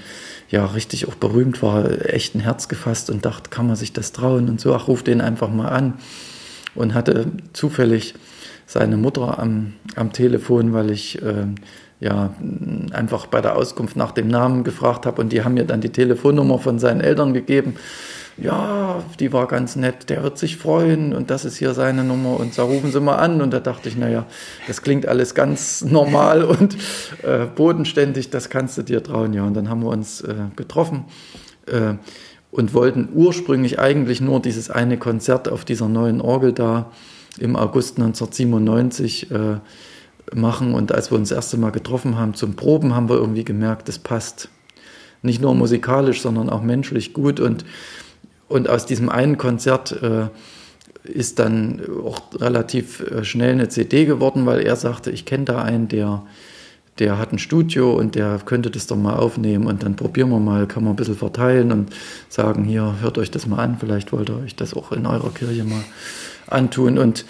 ja richtig auch berühmt war, echt ein Herz gefasst und dachte, kann man sich das trauen und so, ach, ruf den einfach mal an. Und hatte zufällig seine Mutter am, am Telefon, weil ich äh, ja einfach bei der Auskunft nach dem Namen gefragt habe und die haben mir dann die Telefonnummer von seinen Eltern gegeben ja, die war ganz nett, der wird sich freuen und das ist hier seine Nummer und da rufen Sie mal an. Und da dachte ich, naja, das klingt alles ganz normal und äh, bodenständig, das kannst du dir trauen. Ja, und dann haben wir uns äh, getroffen äh, und wollten ursprünglich eigentlich nur dieses eine Konzert auf dieser neuen Orgel da im August 1997 äh, machen. Und als wir uns das erste Mal getroffen haben zum Proben, haben wir irgendwie gemerkt, das passt. Nicht nur musikalisch, sondern auch menschlich gut. Und und aus diesem einen Konzert äh, ist dann auch relativ äh, schnell eine CD geworden, weil er sagte, ich kenne da einen, der, der hat ein Studio und der könnte das doch mal aufnehmen und dann probieren wir mal, kann man ein bisschen verteilen und sagen, hier, hört euch das mal an, vielleicht wollt ihr euch das auch in eurer Kirche mal antun. Und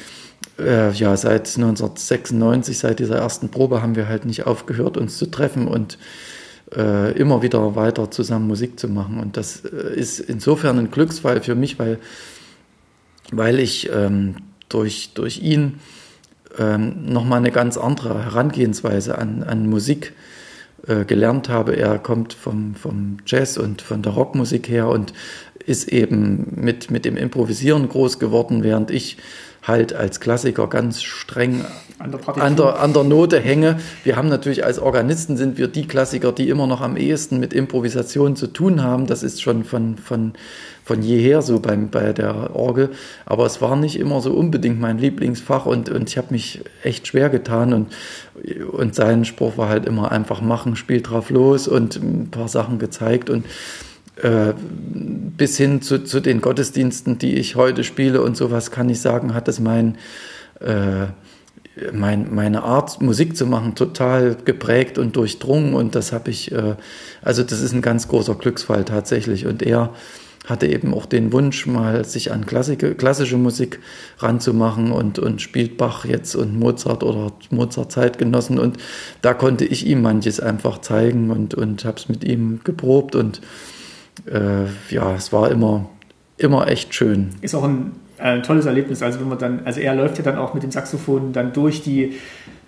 äh, ja, seit 1996, seit dieser ersten Probe, haben wir halt nicht aufgehört, uns zu treffen und äh, immer wieder weiter zusammen Musik zu machen. Und das äh, ist insofern ein Glücksfall für mich, weil, weil ich ähm, durch, durch ihn ähm, nochmal eine ganz andere Herangehensweise an, an Musik äh, gelernt habe. Er kommt vom, vom Jazz und von der Rockmusik her und ist eben mit, mit dem Improvisieren groß geworden, während ich halt als Klassiker ganz streng an der, an der, an der Note hänge. Wir haben natürlich als Organisten sind wir die Klassiker, die immer noch am ehesten mit Improvisation zu tun haben. Das ist schon von, von, von jeher so beim, bei der Orgel. Aber es war nicht immer so unbedingt mein Lieblingsfach und, und ich habe mich echt schwer getan. Und, und sein Spruch war halt immer einfach machen, spiel drauf los und ein paar Sachen gezeigt. Und äh, bis hin zu, zu, den Gottesdiensten, die ich heute spiele und sowas, kann ich sagen, hat es mein, äh, mein, meine Art, Musik zu machen, total geprägt und durchdrungen. Und das habe ich, äh, also das ist ein ganz großer Glücksfall tatsächlich. Und er hatte eben auch den Wunsch, mal sich an Klassik, klassische Musik ranzumachen und, und spielt Bach jetzt und Mozart oder Mozart Zeitgenossen. Und da konnte ich ihm manches einfach zeigen und, und habe es mit ihm geprobt und äh, ja, es war immer, immer echt schön. Ist auch ein, ein tolles Erlebnis. Also wenn man dann, also er läuft ja dann auch mit dem Saxophon dann durch die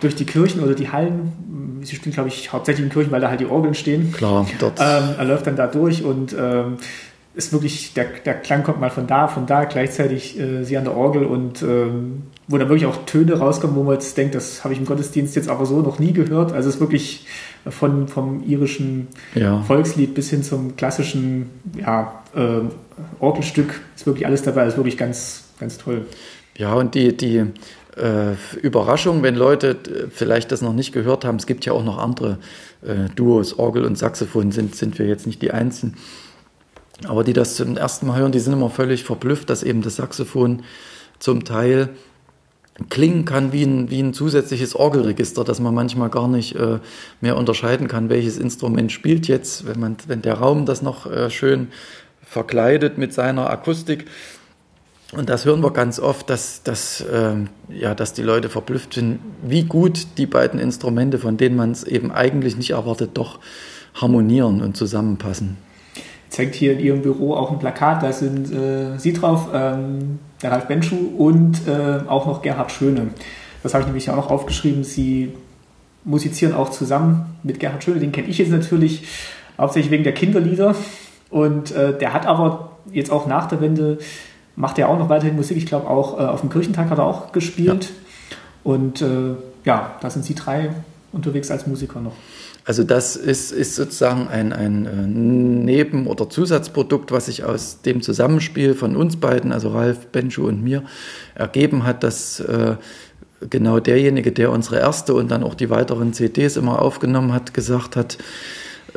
durch die Kirchen oder die Hallen. Sie spielen, glaube ich, hauptsächlich in Kirchen, weil da halt die Orgeln stehen. Klar, dort. Ähm, er läuft dann da durch und ähm, ist wirklich, der, der Klang kommt mal von da, von da, gleichzeitig äh, sie an der Orgel und ähm, wo dann wirklich auch Töne rauskommen, wo man jetzt denkt, das habe ich im Gottesdienst jetzt aber so noch nie gehört. Also es ist wirklich von, vom irischen ja. Volkslied bis hin zum klassischen ja, äh, Orgelstück ist wirklich alles dabei. Das ist wirklich ganz, ganz toll. Ja, und die, die äh, Überraschung, wenn Leute äh, vielleicht das noch nicht gehört haben, es gibt ja auch noch andere äh, Duos, Orgel und Saxophon sind, sind wir jetzt nicht die Einzigen. Aber die das zum ersten Mal hören, die sind immer völlig verblüfft, dass eben das Saxophon zum Teil klingen kann wie ein, wie ein zusätzliches Orgelregister, dass man manchmal gar nicht äh, mehr unterscheiden kann, welches Instrument spielt jetzt, wenn, man, wenn der Raum das noch äh, schön verkleidet mit seiner Akustik. Und das hören wir ganz oft, dass, dass, äh, ja, dass die Leute verblüfft sind, wie gut die beiden Instrumente, von denen man es eben eigentlich nicht erwartet, doch harmonieren und zusammenpassen. Hängt hier in Ihrem Büro auch ein Plakat, da sind äh, Sie drauf. Ähm der Ralf Benschuh und äh, auch noch Gerhard Schöne. Das habe ich nämlich auch noch aufgeschrieben. Sie musizieren auch zusammen mit Gerhard Schöne. Den kenne ich jetzt natürlich hauptsächlich wegen der Kinderlieder. Und äh, der hat aber jetzt auch nach der Wende, macht er auch noch weiterhin Musik. Ich glaube auch äh, auf dem Kirchentag hat er auch gespielt. Ja. Und äh, ja, da sind sie drei unterwegs als Musiker noch. Also das ist, ist sozusagen ein, ein äh, Neben- oder Zusatzprodukt, was sich aus dem Zusammenspiel von uns beiden, also Ralf, Benju und mir, ergeben hat, dass äh, genau derjenige, der unsere erste und dann auch die weiteren CDs immer aufgenommen hat, gesagt hat,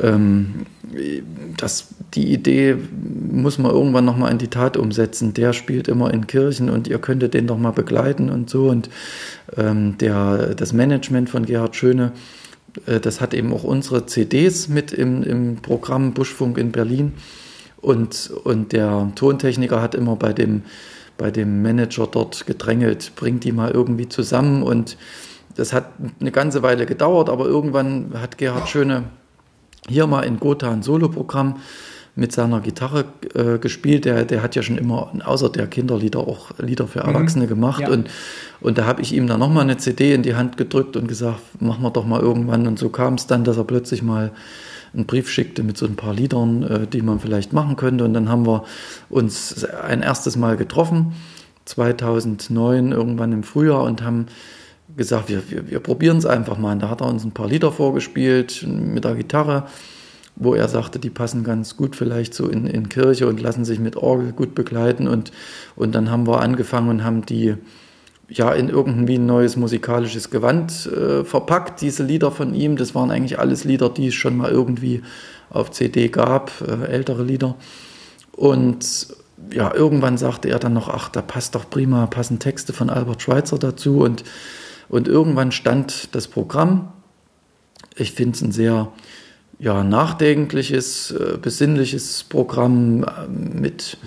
ähm, dass die Idee muss man irgendwann nochmal in die Tat umsetzen. Der spielt immer in Kirchen und ihr könntet den doch mal begleiten und so. Und ähm, der, das Management von Gerhard Schöne das hat eben auch unsere CDs mit im, im Programm Buschfunk in Berlin. Und, und der Tontechniker hat immer bei dem, bei dem Manager dort gedrängelt, bringt die mal irgendwie zusammen und das hat eine ganze Weile gedauert, aber irgendwann hat Gerhard Schöne hier mal in Gotha ein Soloprogramm mit seiner Gitarre äh, gespielt. Der, der hat ja schon immer außer der Kinderlieder auch Lieder für mhm. Erwachsene mhm. gemacht. Ja. Und, und da habe ich ihm dann nochmal eine CD in die Hand gedrückt und gesagt, machen wir doch mal irgendwann. Und so kam es dann, dass er plötzlich mal einen Brief schickte mit so ein paar Liedern, äh, die man vielleicht machen könnte. Und dann haben wir uns ein erstes Mal getroffen, 2009 irgendwann im Frühjahr und haben gesagt, wir, wir, wir probieren es einfach mal. Und da hat er uns ein paar Lieder vorgespielt mit der Gitarre wo er sagte, die passen ganz gut vielleicht so in, in Kirche und lassen sich mit Orgel gut begleiten. Und, und dann haben wir angefangen und haben die ja in irgendwie ein neues musikalisches Gewand äh, verpackt, diese Lieder von ihm. Das waren eigentlich alles Lieder, die es schon mal irgendwie auf CD gab, äh, ältere Lieder. Und ja, irgendwann sagte er dann noch, ach, da passt doch prima, passen Texte von Albert Schweitzer dazu. Und, und irgendwann stand das Programm. Ich finde es ein sehr ja, nachdenkliches, äh, besinnliches Programm äh, mit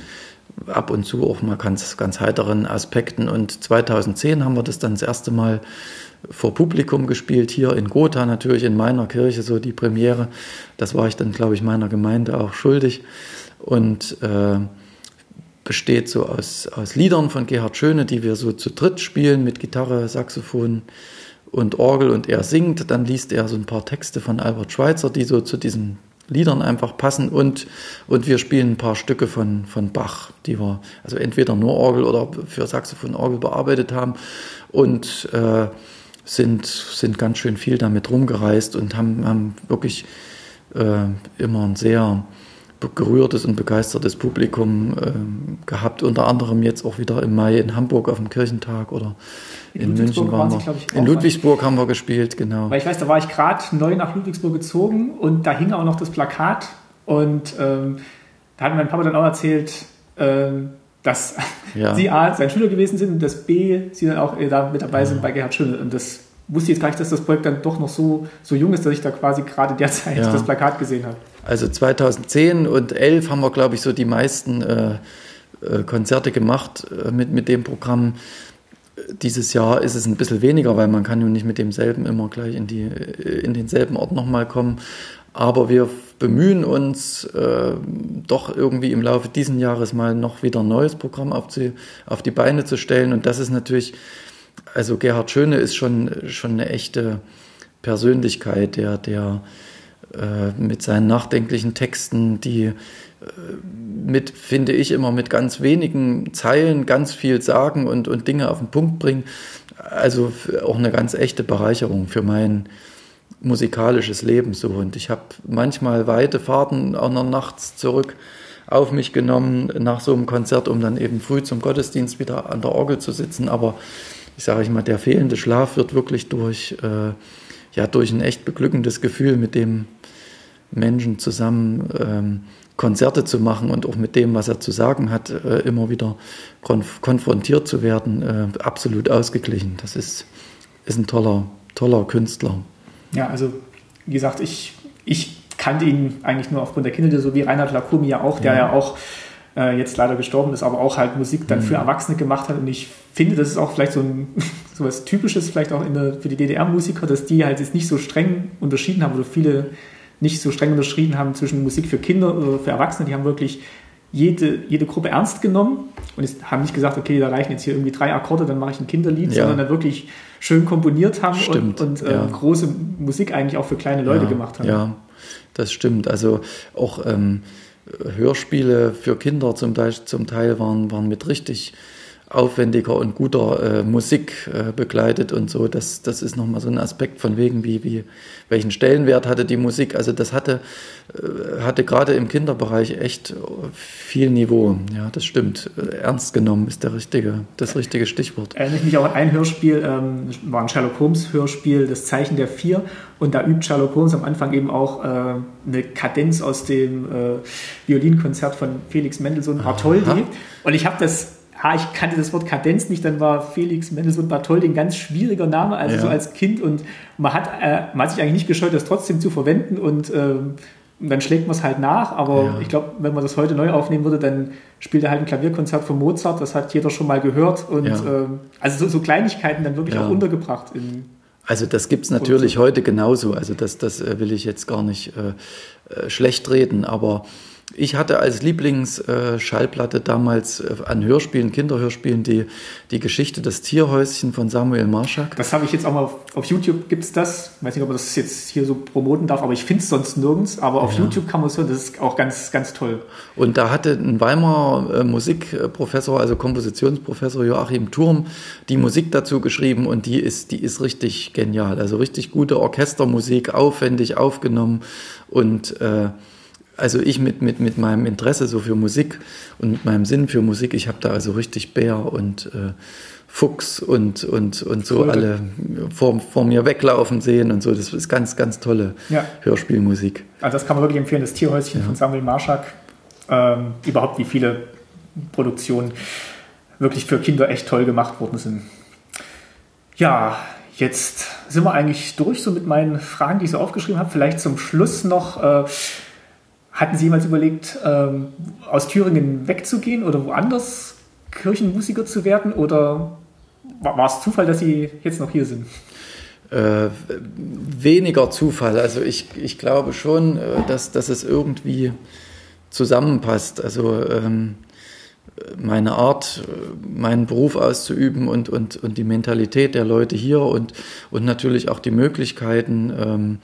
ab und zu auch mal ganz, ganz heiteren Aspekten. Und 2010 haben wir das dann das erste Mal vor Publikum gespielt, hier in Gotha natürlich, in meiner Kirche, so die Premiere. Das war ich dann, glaube ich, meiner Gemeinde auch schuldig. Und äh, besteht so aus, aus Liedern von Gerhard Schöne, die wir so zu dritt spielen mit Gitarre, Saxophon, und Orgel und er singt, dann liest er so ein paar Texte von Albert Schweitzer, die so zu diesen Liedern einfach passen. Und, und wir spielen ein paar Stücke von, von Bach, die wir also entweder nur Orgel oder für Saxophon Orgel bearbeitet haben und äh, sind, sind ganz schön viel damit rumgereist und haben, haben wirklich äh, immer ein sehr gerührtes und begeistertes Publikum äh, gehabt, unter anderem jetzt auch wieder im Mai in Hamburg auf dem Kirchentag oder in, in München waren wir. Sie, ich, in Ludwigsburg haben wir gespielt, genau. Weil ich weiß, da war ich gerade neu nach Ludwigsburg gezogen und da hing auch noch das Plakat und ähm, da hat mein Papa dann auch erzählt, ähm, dass ja. Sie A, sein Schüler gewesen sind und dass B, Sie dann auch äh, da mit dabei ja. sind bei Gerhard Schöne und das wusste jetzt gar nicht, dass das Projekt dann doch noch so, so jung ist, dass ich da quasi gerade derzeit ja. das Plakat gesehen habe. Also 2010 und 11 haben wir, glaube ich, so die meisten äh, äh, Konzerte gemacht äh, mit, mit dem Programm. Dieses Jahr ist es ein bisschen weniger, weil man kann ja nicht mit demselben immer gleich in, die, äh, in denselben Ort nochmal kommen. Aber wir bemühen uns äh, doch irgendwie im Laufe dieses Jahres mal noch wieder ein neues Programm auf die, auf die Beine zu stellen. Und das ist natürlich, also Gerhard Schöne ist schon, schon eine echte Persönlichkeit, der, der äh, mit seinen nachdenklichen Texten, die äh, mit, finde ich, immer mit ganz wenigen Zeilen ganz viel sagen und, und Dinge auf den Punkt bringen. Also auch eine ganz echte Bereicherung für mein musikalisches Leben so. Und ich habe manchmal weite Fahrten auch noch nachts zurück auf mich genommen nach so einem Konzert, um dann eben früh zum Gottesdienst wieder an der Orgel zu sitzen. Aber ich sage ich mal, der fehlende Schlaf wird wirklich durch, äh, ja, durch ein echt beglückendes Gefühl mit dem Menschen zusammen ähm, Konzerte zu machen und auch mit dem, was er zu sagen hat, äh, immer wieder konf konfrontiert zu werden, äh, absolut ausgeglichen. Das ist, ist ein toller, toller Künstler. Ja, also wie gesagt, ich, ich kannte ihn eigentlich nur aufgrund der Kinder, so wie Reinhard Lacumi ja auch, der ja, ja auch äh, jetzt leider gestorben ist, aber auch halt Musik dann mhm. für Erwachsene gemacht hat. Und ich finde, das ist auch vielleicht so ein so was Typisches, vielleicht auch der, für die DDR-Musiker, dass die halt jetzt nicht so streng unterschieden haben oder viele nicht so streng unterschrieben haben zwischen Musik für Kinder oder für Erwachsene. Die haben wirklich jede, jede Gruppe ernst genommen und haben nicht gesagt, okay, da reichen jetzt hier irgendwie drei Akkorde, dann mache ich ein Kinderlied, ja. sondern dann wirklich schön komponiert haben stimmt, und, und äh, ja. große Musik eigentlich auch für kleine Leute ja, gemacht haben. Ja, das stimmt. Also auch ähm, Hörspiele für Kinder zum Teil, zum Teil waren, waren mit richtig aufwendiger und guter äh, Musik äh, begleitet und so. Das, das ist nochmal so ein Aspekt von wegen, wie, wie, welchen Stellenwert hatte die Musik. Also das hatte, äh, hatte gerade im Kinderbereich echt viel Niveau. Ja, das stimmt. Ernst genommen ist der richtige, das richtige Stichwort. Erinnere ich mich auch an ein Hörspiel, ähm, war ein Sherlock Holmes Hörspiel, das Zeichen der Vier. Und da übt Sherlock Holmes am Anfang eben auch äh, eine Kadenz aus dem äh, Violinkonzert von Felix Mendelssohn Bartholdy. Und ich habe das ah, ich kannte das Wort Kadenz nicht, dann war Felix Mendelssohn Bartholdy ein ganz schwieriger Name, also ja. so als Kind und man hat, äh, man hat sich eigentlich nicht gescheut, das trotzdem zu verwenden und äh, dann schlägt man es halt nach, aber Ja. ich glaube, wenn man das heute neu aufnehmen würde, dann spielt er halt ein Klavierkonzert von Mozart, das hat jeder schon mal gehört und Ja. ähm, also so, so Kleinigkeiten dann wirklich auch untergebracht in, Also das gibt's natürlich heute genauso. Also das, das äh, will ich jetzt gar nicht äh, äh, schlecht reden. Aber ich hatte als Lieblingsschallplatte Schallplatte damals äh, an Hörspielen, Kinderhörspielen, die, die Geschichte des Tierhäuschen von Samuel Marschak. Das habe ich jetzt auch mal auf, auf YouTube gibt es das. Ich weiß nicht, ob man das jetzt hier so promoten darf, aber ich finde es sonst nirgends. Aber auf Ja. YouTube kann man es hören, das ist auch ganz, ganz toll. Und da hatte ein Weimarer äh, Musikprofessor, also Kompositionsprofessor Joachim Turm, die Musik dazu geschrieben und die ist, die ist richtig genial. Also richtig gute Orchestermusik, aufwendig aufgenommen und äh, also ich mit, mit, mit meinem Interesse so für Musik und mit meinem Sinn für Musik, ich habe da also richtig Bär und äh, Fuchs und, und, und so Cool. alle vor, vor mir weglaufen sehen und so. Das ist ganz, ganz tolle Ja. Hörspielmusik. Also das kann man wirklich empfehlen, das Tierhäuschen von Samuel Marschak. Ähm, überhaupt wie viele Produktionen wirklich für Kinder echt toll gemacht worden sind. Ja, jetzt sind wir eigentlich durch so mit meinen Fragen, die ich so aufgeschrieben habe. Vielleicht zum Schluss noch, äh, hatten Sie jemals überlegt, ähm, aus Thüringen wegzugehen oder woanders Kirchenmusiker zu werden? Oder war, es Zufall, dass Sie jetzt noch hier sind? Äh, weniger Zufall. Also ich, ich glaube schon, äh, dass, dass es irgendwie zusammenpasst. Also ähm, meine Art, meinen Beruf auszuüben und, und, und die Mentalität der Leute hier und, und natürlich auch die Möglichkeiten. Ähm,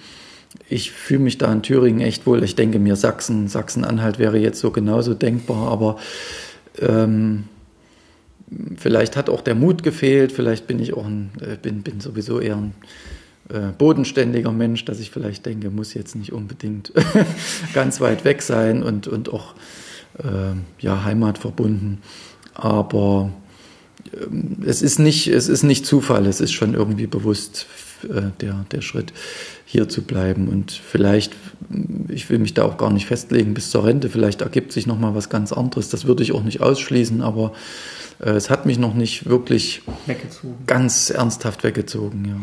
ich fühle mich da in Thüringen echt wohl. Ich denke mir, Sachsen, Sachsen-Anhalt wäre jetzt so genauso denkbar, aber ähm, vielleicht hat auch der Mut gefehlt, vielleicht bin ich auch ein, äh, bin, bin sowieso eher ein äh, bodenständiger Mensch, dass ich vielleicht denke, muss jetzt nicht unbedingt ganz weit weg sein und, und auch äh, ja, heimatverbunden. Aber ähm, es ist nicht, es ist nicht Zufall, es ist schon irgendwie bewusst äh, der, der Schritt, hier zu bleiben. Und vielleicht, ich will mich da auch gar nicht festlegen bis zur Rente, vielleicht ergibt sich nochmal was ganz anderes. Das würde ich auch nicht ausschließen, aber äh, es hat mich noch nicht wirklich Weggezogen. ganz ernsthaft weggezogen, ja.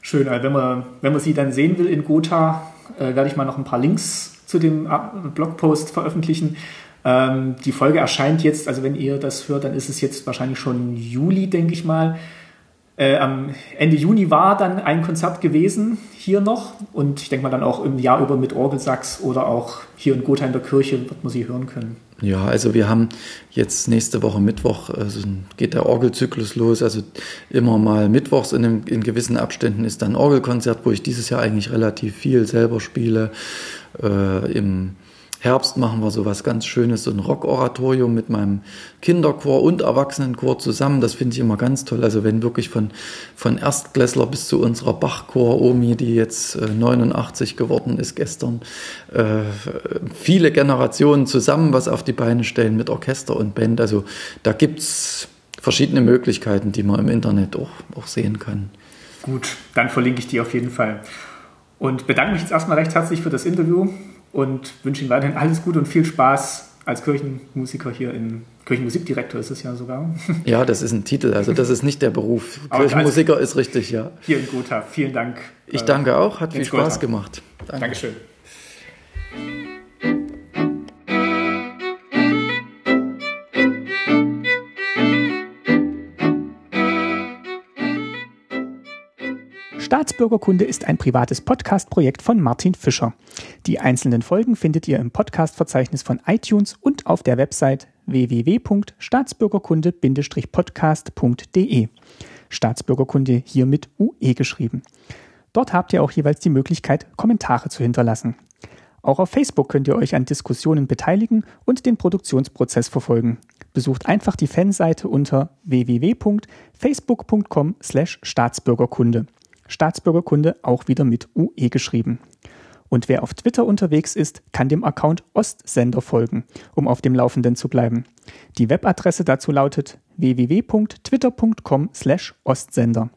Schön, also wenn man, wenn man sie dann sehen will in Gotha, äh, werde ich mal noch ein paar Links zu dem äh, Blogpost veröffentlichen. Ähm, die Folge erscheint jetzt, also wenn ihr das hört, dann ist es jetzt wahrscheinlich schon Juli, denke ich mal. Äh, am Ende Juni war dann ein Konzert gewesen, hier noch. Und ich denke mal dann auch im Jahr über mit Orgelsachs oder auch hier in Gotha in der Kirche wird man sie hören können. Ja, also wir haben jetzt nächste Woche Mittwoch, also geht der Orgelzyklus los. Also immer mal mittwochs in, einem, in gewissen Abständen ist dann Orgelkonzert, wo ich dieses Jahr eigentlich relativ viel selber spiele. Äh, Im Herbst machen wir so was ganz Schönes, so ein Rock-Oratorium mit meinem Kinderchor und Erwachsenenchor zusammen. Das finde ich immer ganz toll. Also wenn wirklich von, von Erstklässler bis zu unserer Bachchor-Omi, die jetzt äh, 89 geworden ist gestern, äh, viele Generationen zusammen was auf die Beine stellen mit Orchester und Band. Also da gibt's verschiedene Möglichkeiten, die man im Internet auch, auch sehen kann. Gut, dann verlinke ich die auf jeden Fall. Und bedanke mich jetzt erstmal recht herzlich für das Interview und wünsche Ihnen weiterhin alles Gute und viel Spaß als Kirchenmusiker hier in Kirchenmusikdirektor ist es ja sogar. Ja, das ist ein Titel, also das ist nicht der Beruf. Aber Kirchenmusiker ist richtig, ja. Hier in Gotha. Vielen Dank. Ich danke auch, hat viel Spaß Gotha. gemacht. Danke. Dankeschön. Staatsbürgerkunde ist ein privates Podcast-Projekt von Martin Fischer. Die einzelnen Folgen findet ihr im Podcast-Verzeichnis von iTunes und auf der Website www.staatsbürgerkunde-podcast.de. Staatsbürgerkunde hier mit UE geschrieben. Dort habt ihr auch jeweils die Möglichkeit, Kommentare zu hinterlassen. Auch auf Facebook könnt ihr euch an Diskussionen beteiligen und den Produktionsprozess verfolgen. Besucht einfach die Fanseite unter www.facebook.com slash Staatsbürgerkunde. Auch wieder mit UE geschrieben. Und wer auf Twitter unterwegs ist, kann dem Account Ostsender folgen, um auf dem Laufenden zu bleiben. Die Webadresse dazu lautet www.twitter.com slash Ostsender.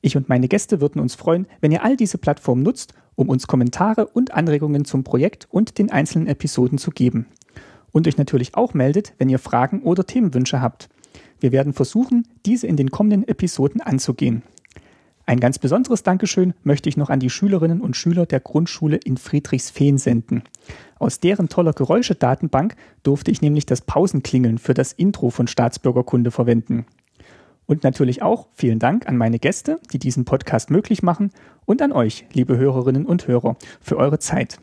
Ich und meine Gäste würden uns freuen, wenn ihr all diese Plattformen nutzt, um uns Kommentare und Anregungen zum Projekt und den einzelnen Episoden zu geben. Und euch natürlich auch meldet, wenn ihr Fragen oder Themenwünsche habt. Wir werden versuchen, diese in den kommenden Episoden anzugehen. Ein ganz besonderes Dankeschön möchte ich noch an die Schülerinnen und Schüler der Grundschule in Friedrichsfehn senden. Aus deren toller Geräuschedatenbank durfte ich nämlich das Pausenklingeln für das Intro von Staatsbürgerkunde verwenden. Und natürlich auch vielen Dank an meine Gäste, die diesen Podcast möglich machen und an euch, liebe Hörerinnen und Hörer, für eure Zeit.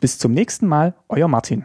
Bis zum nächsten Mal, euer Martin.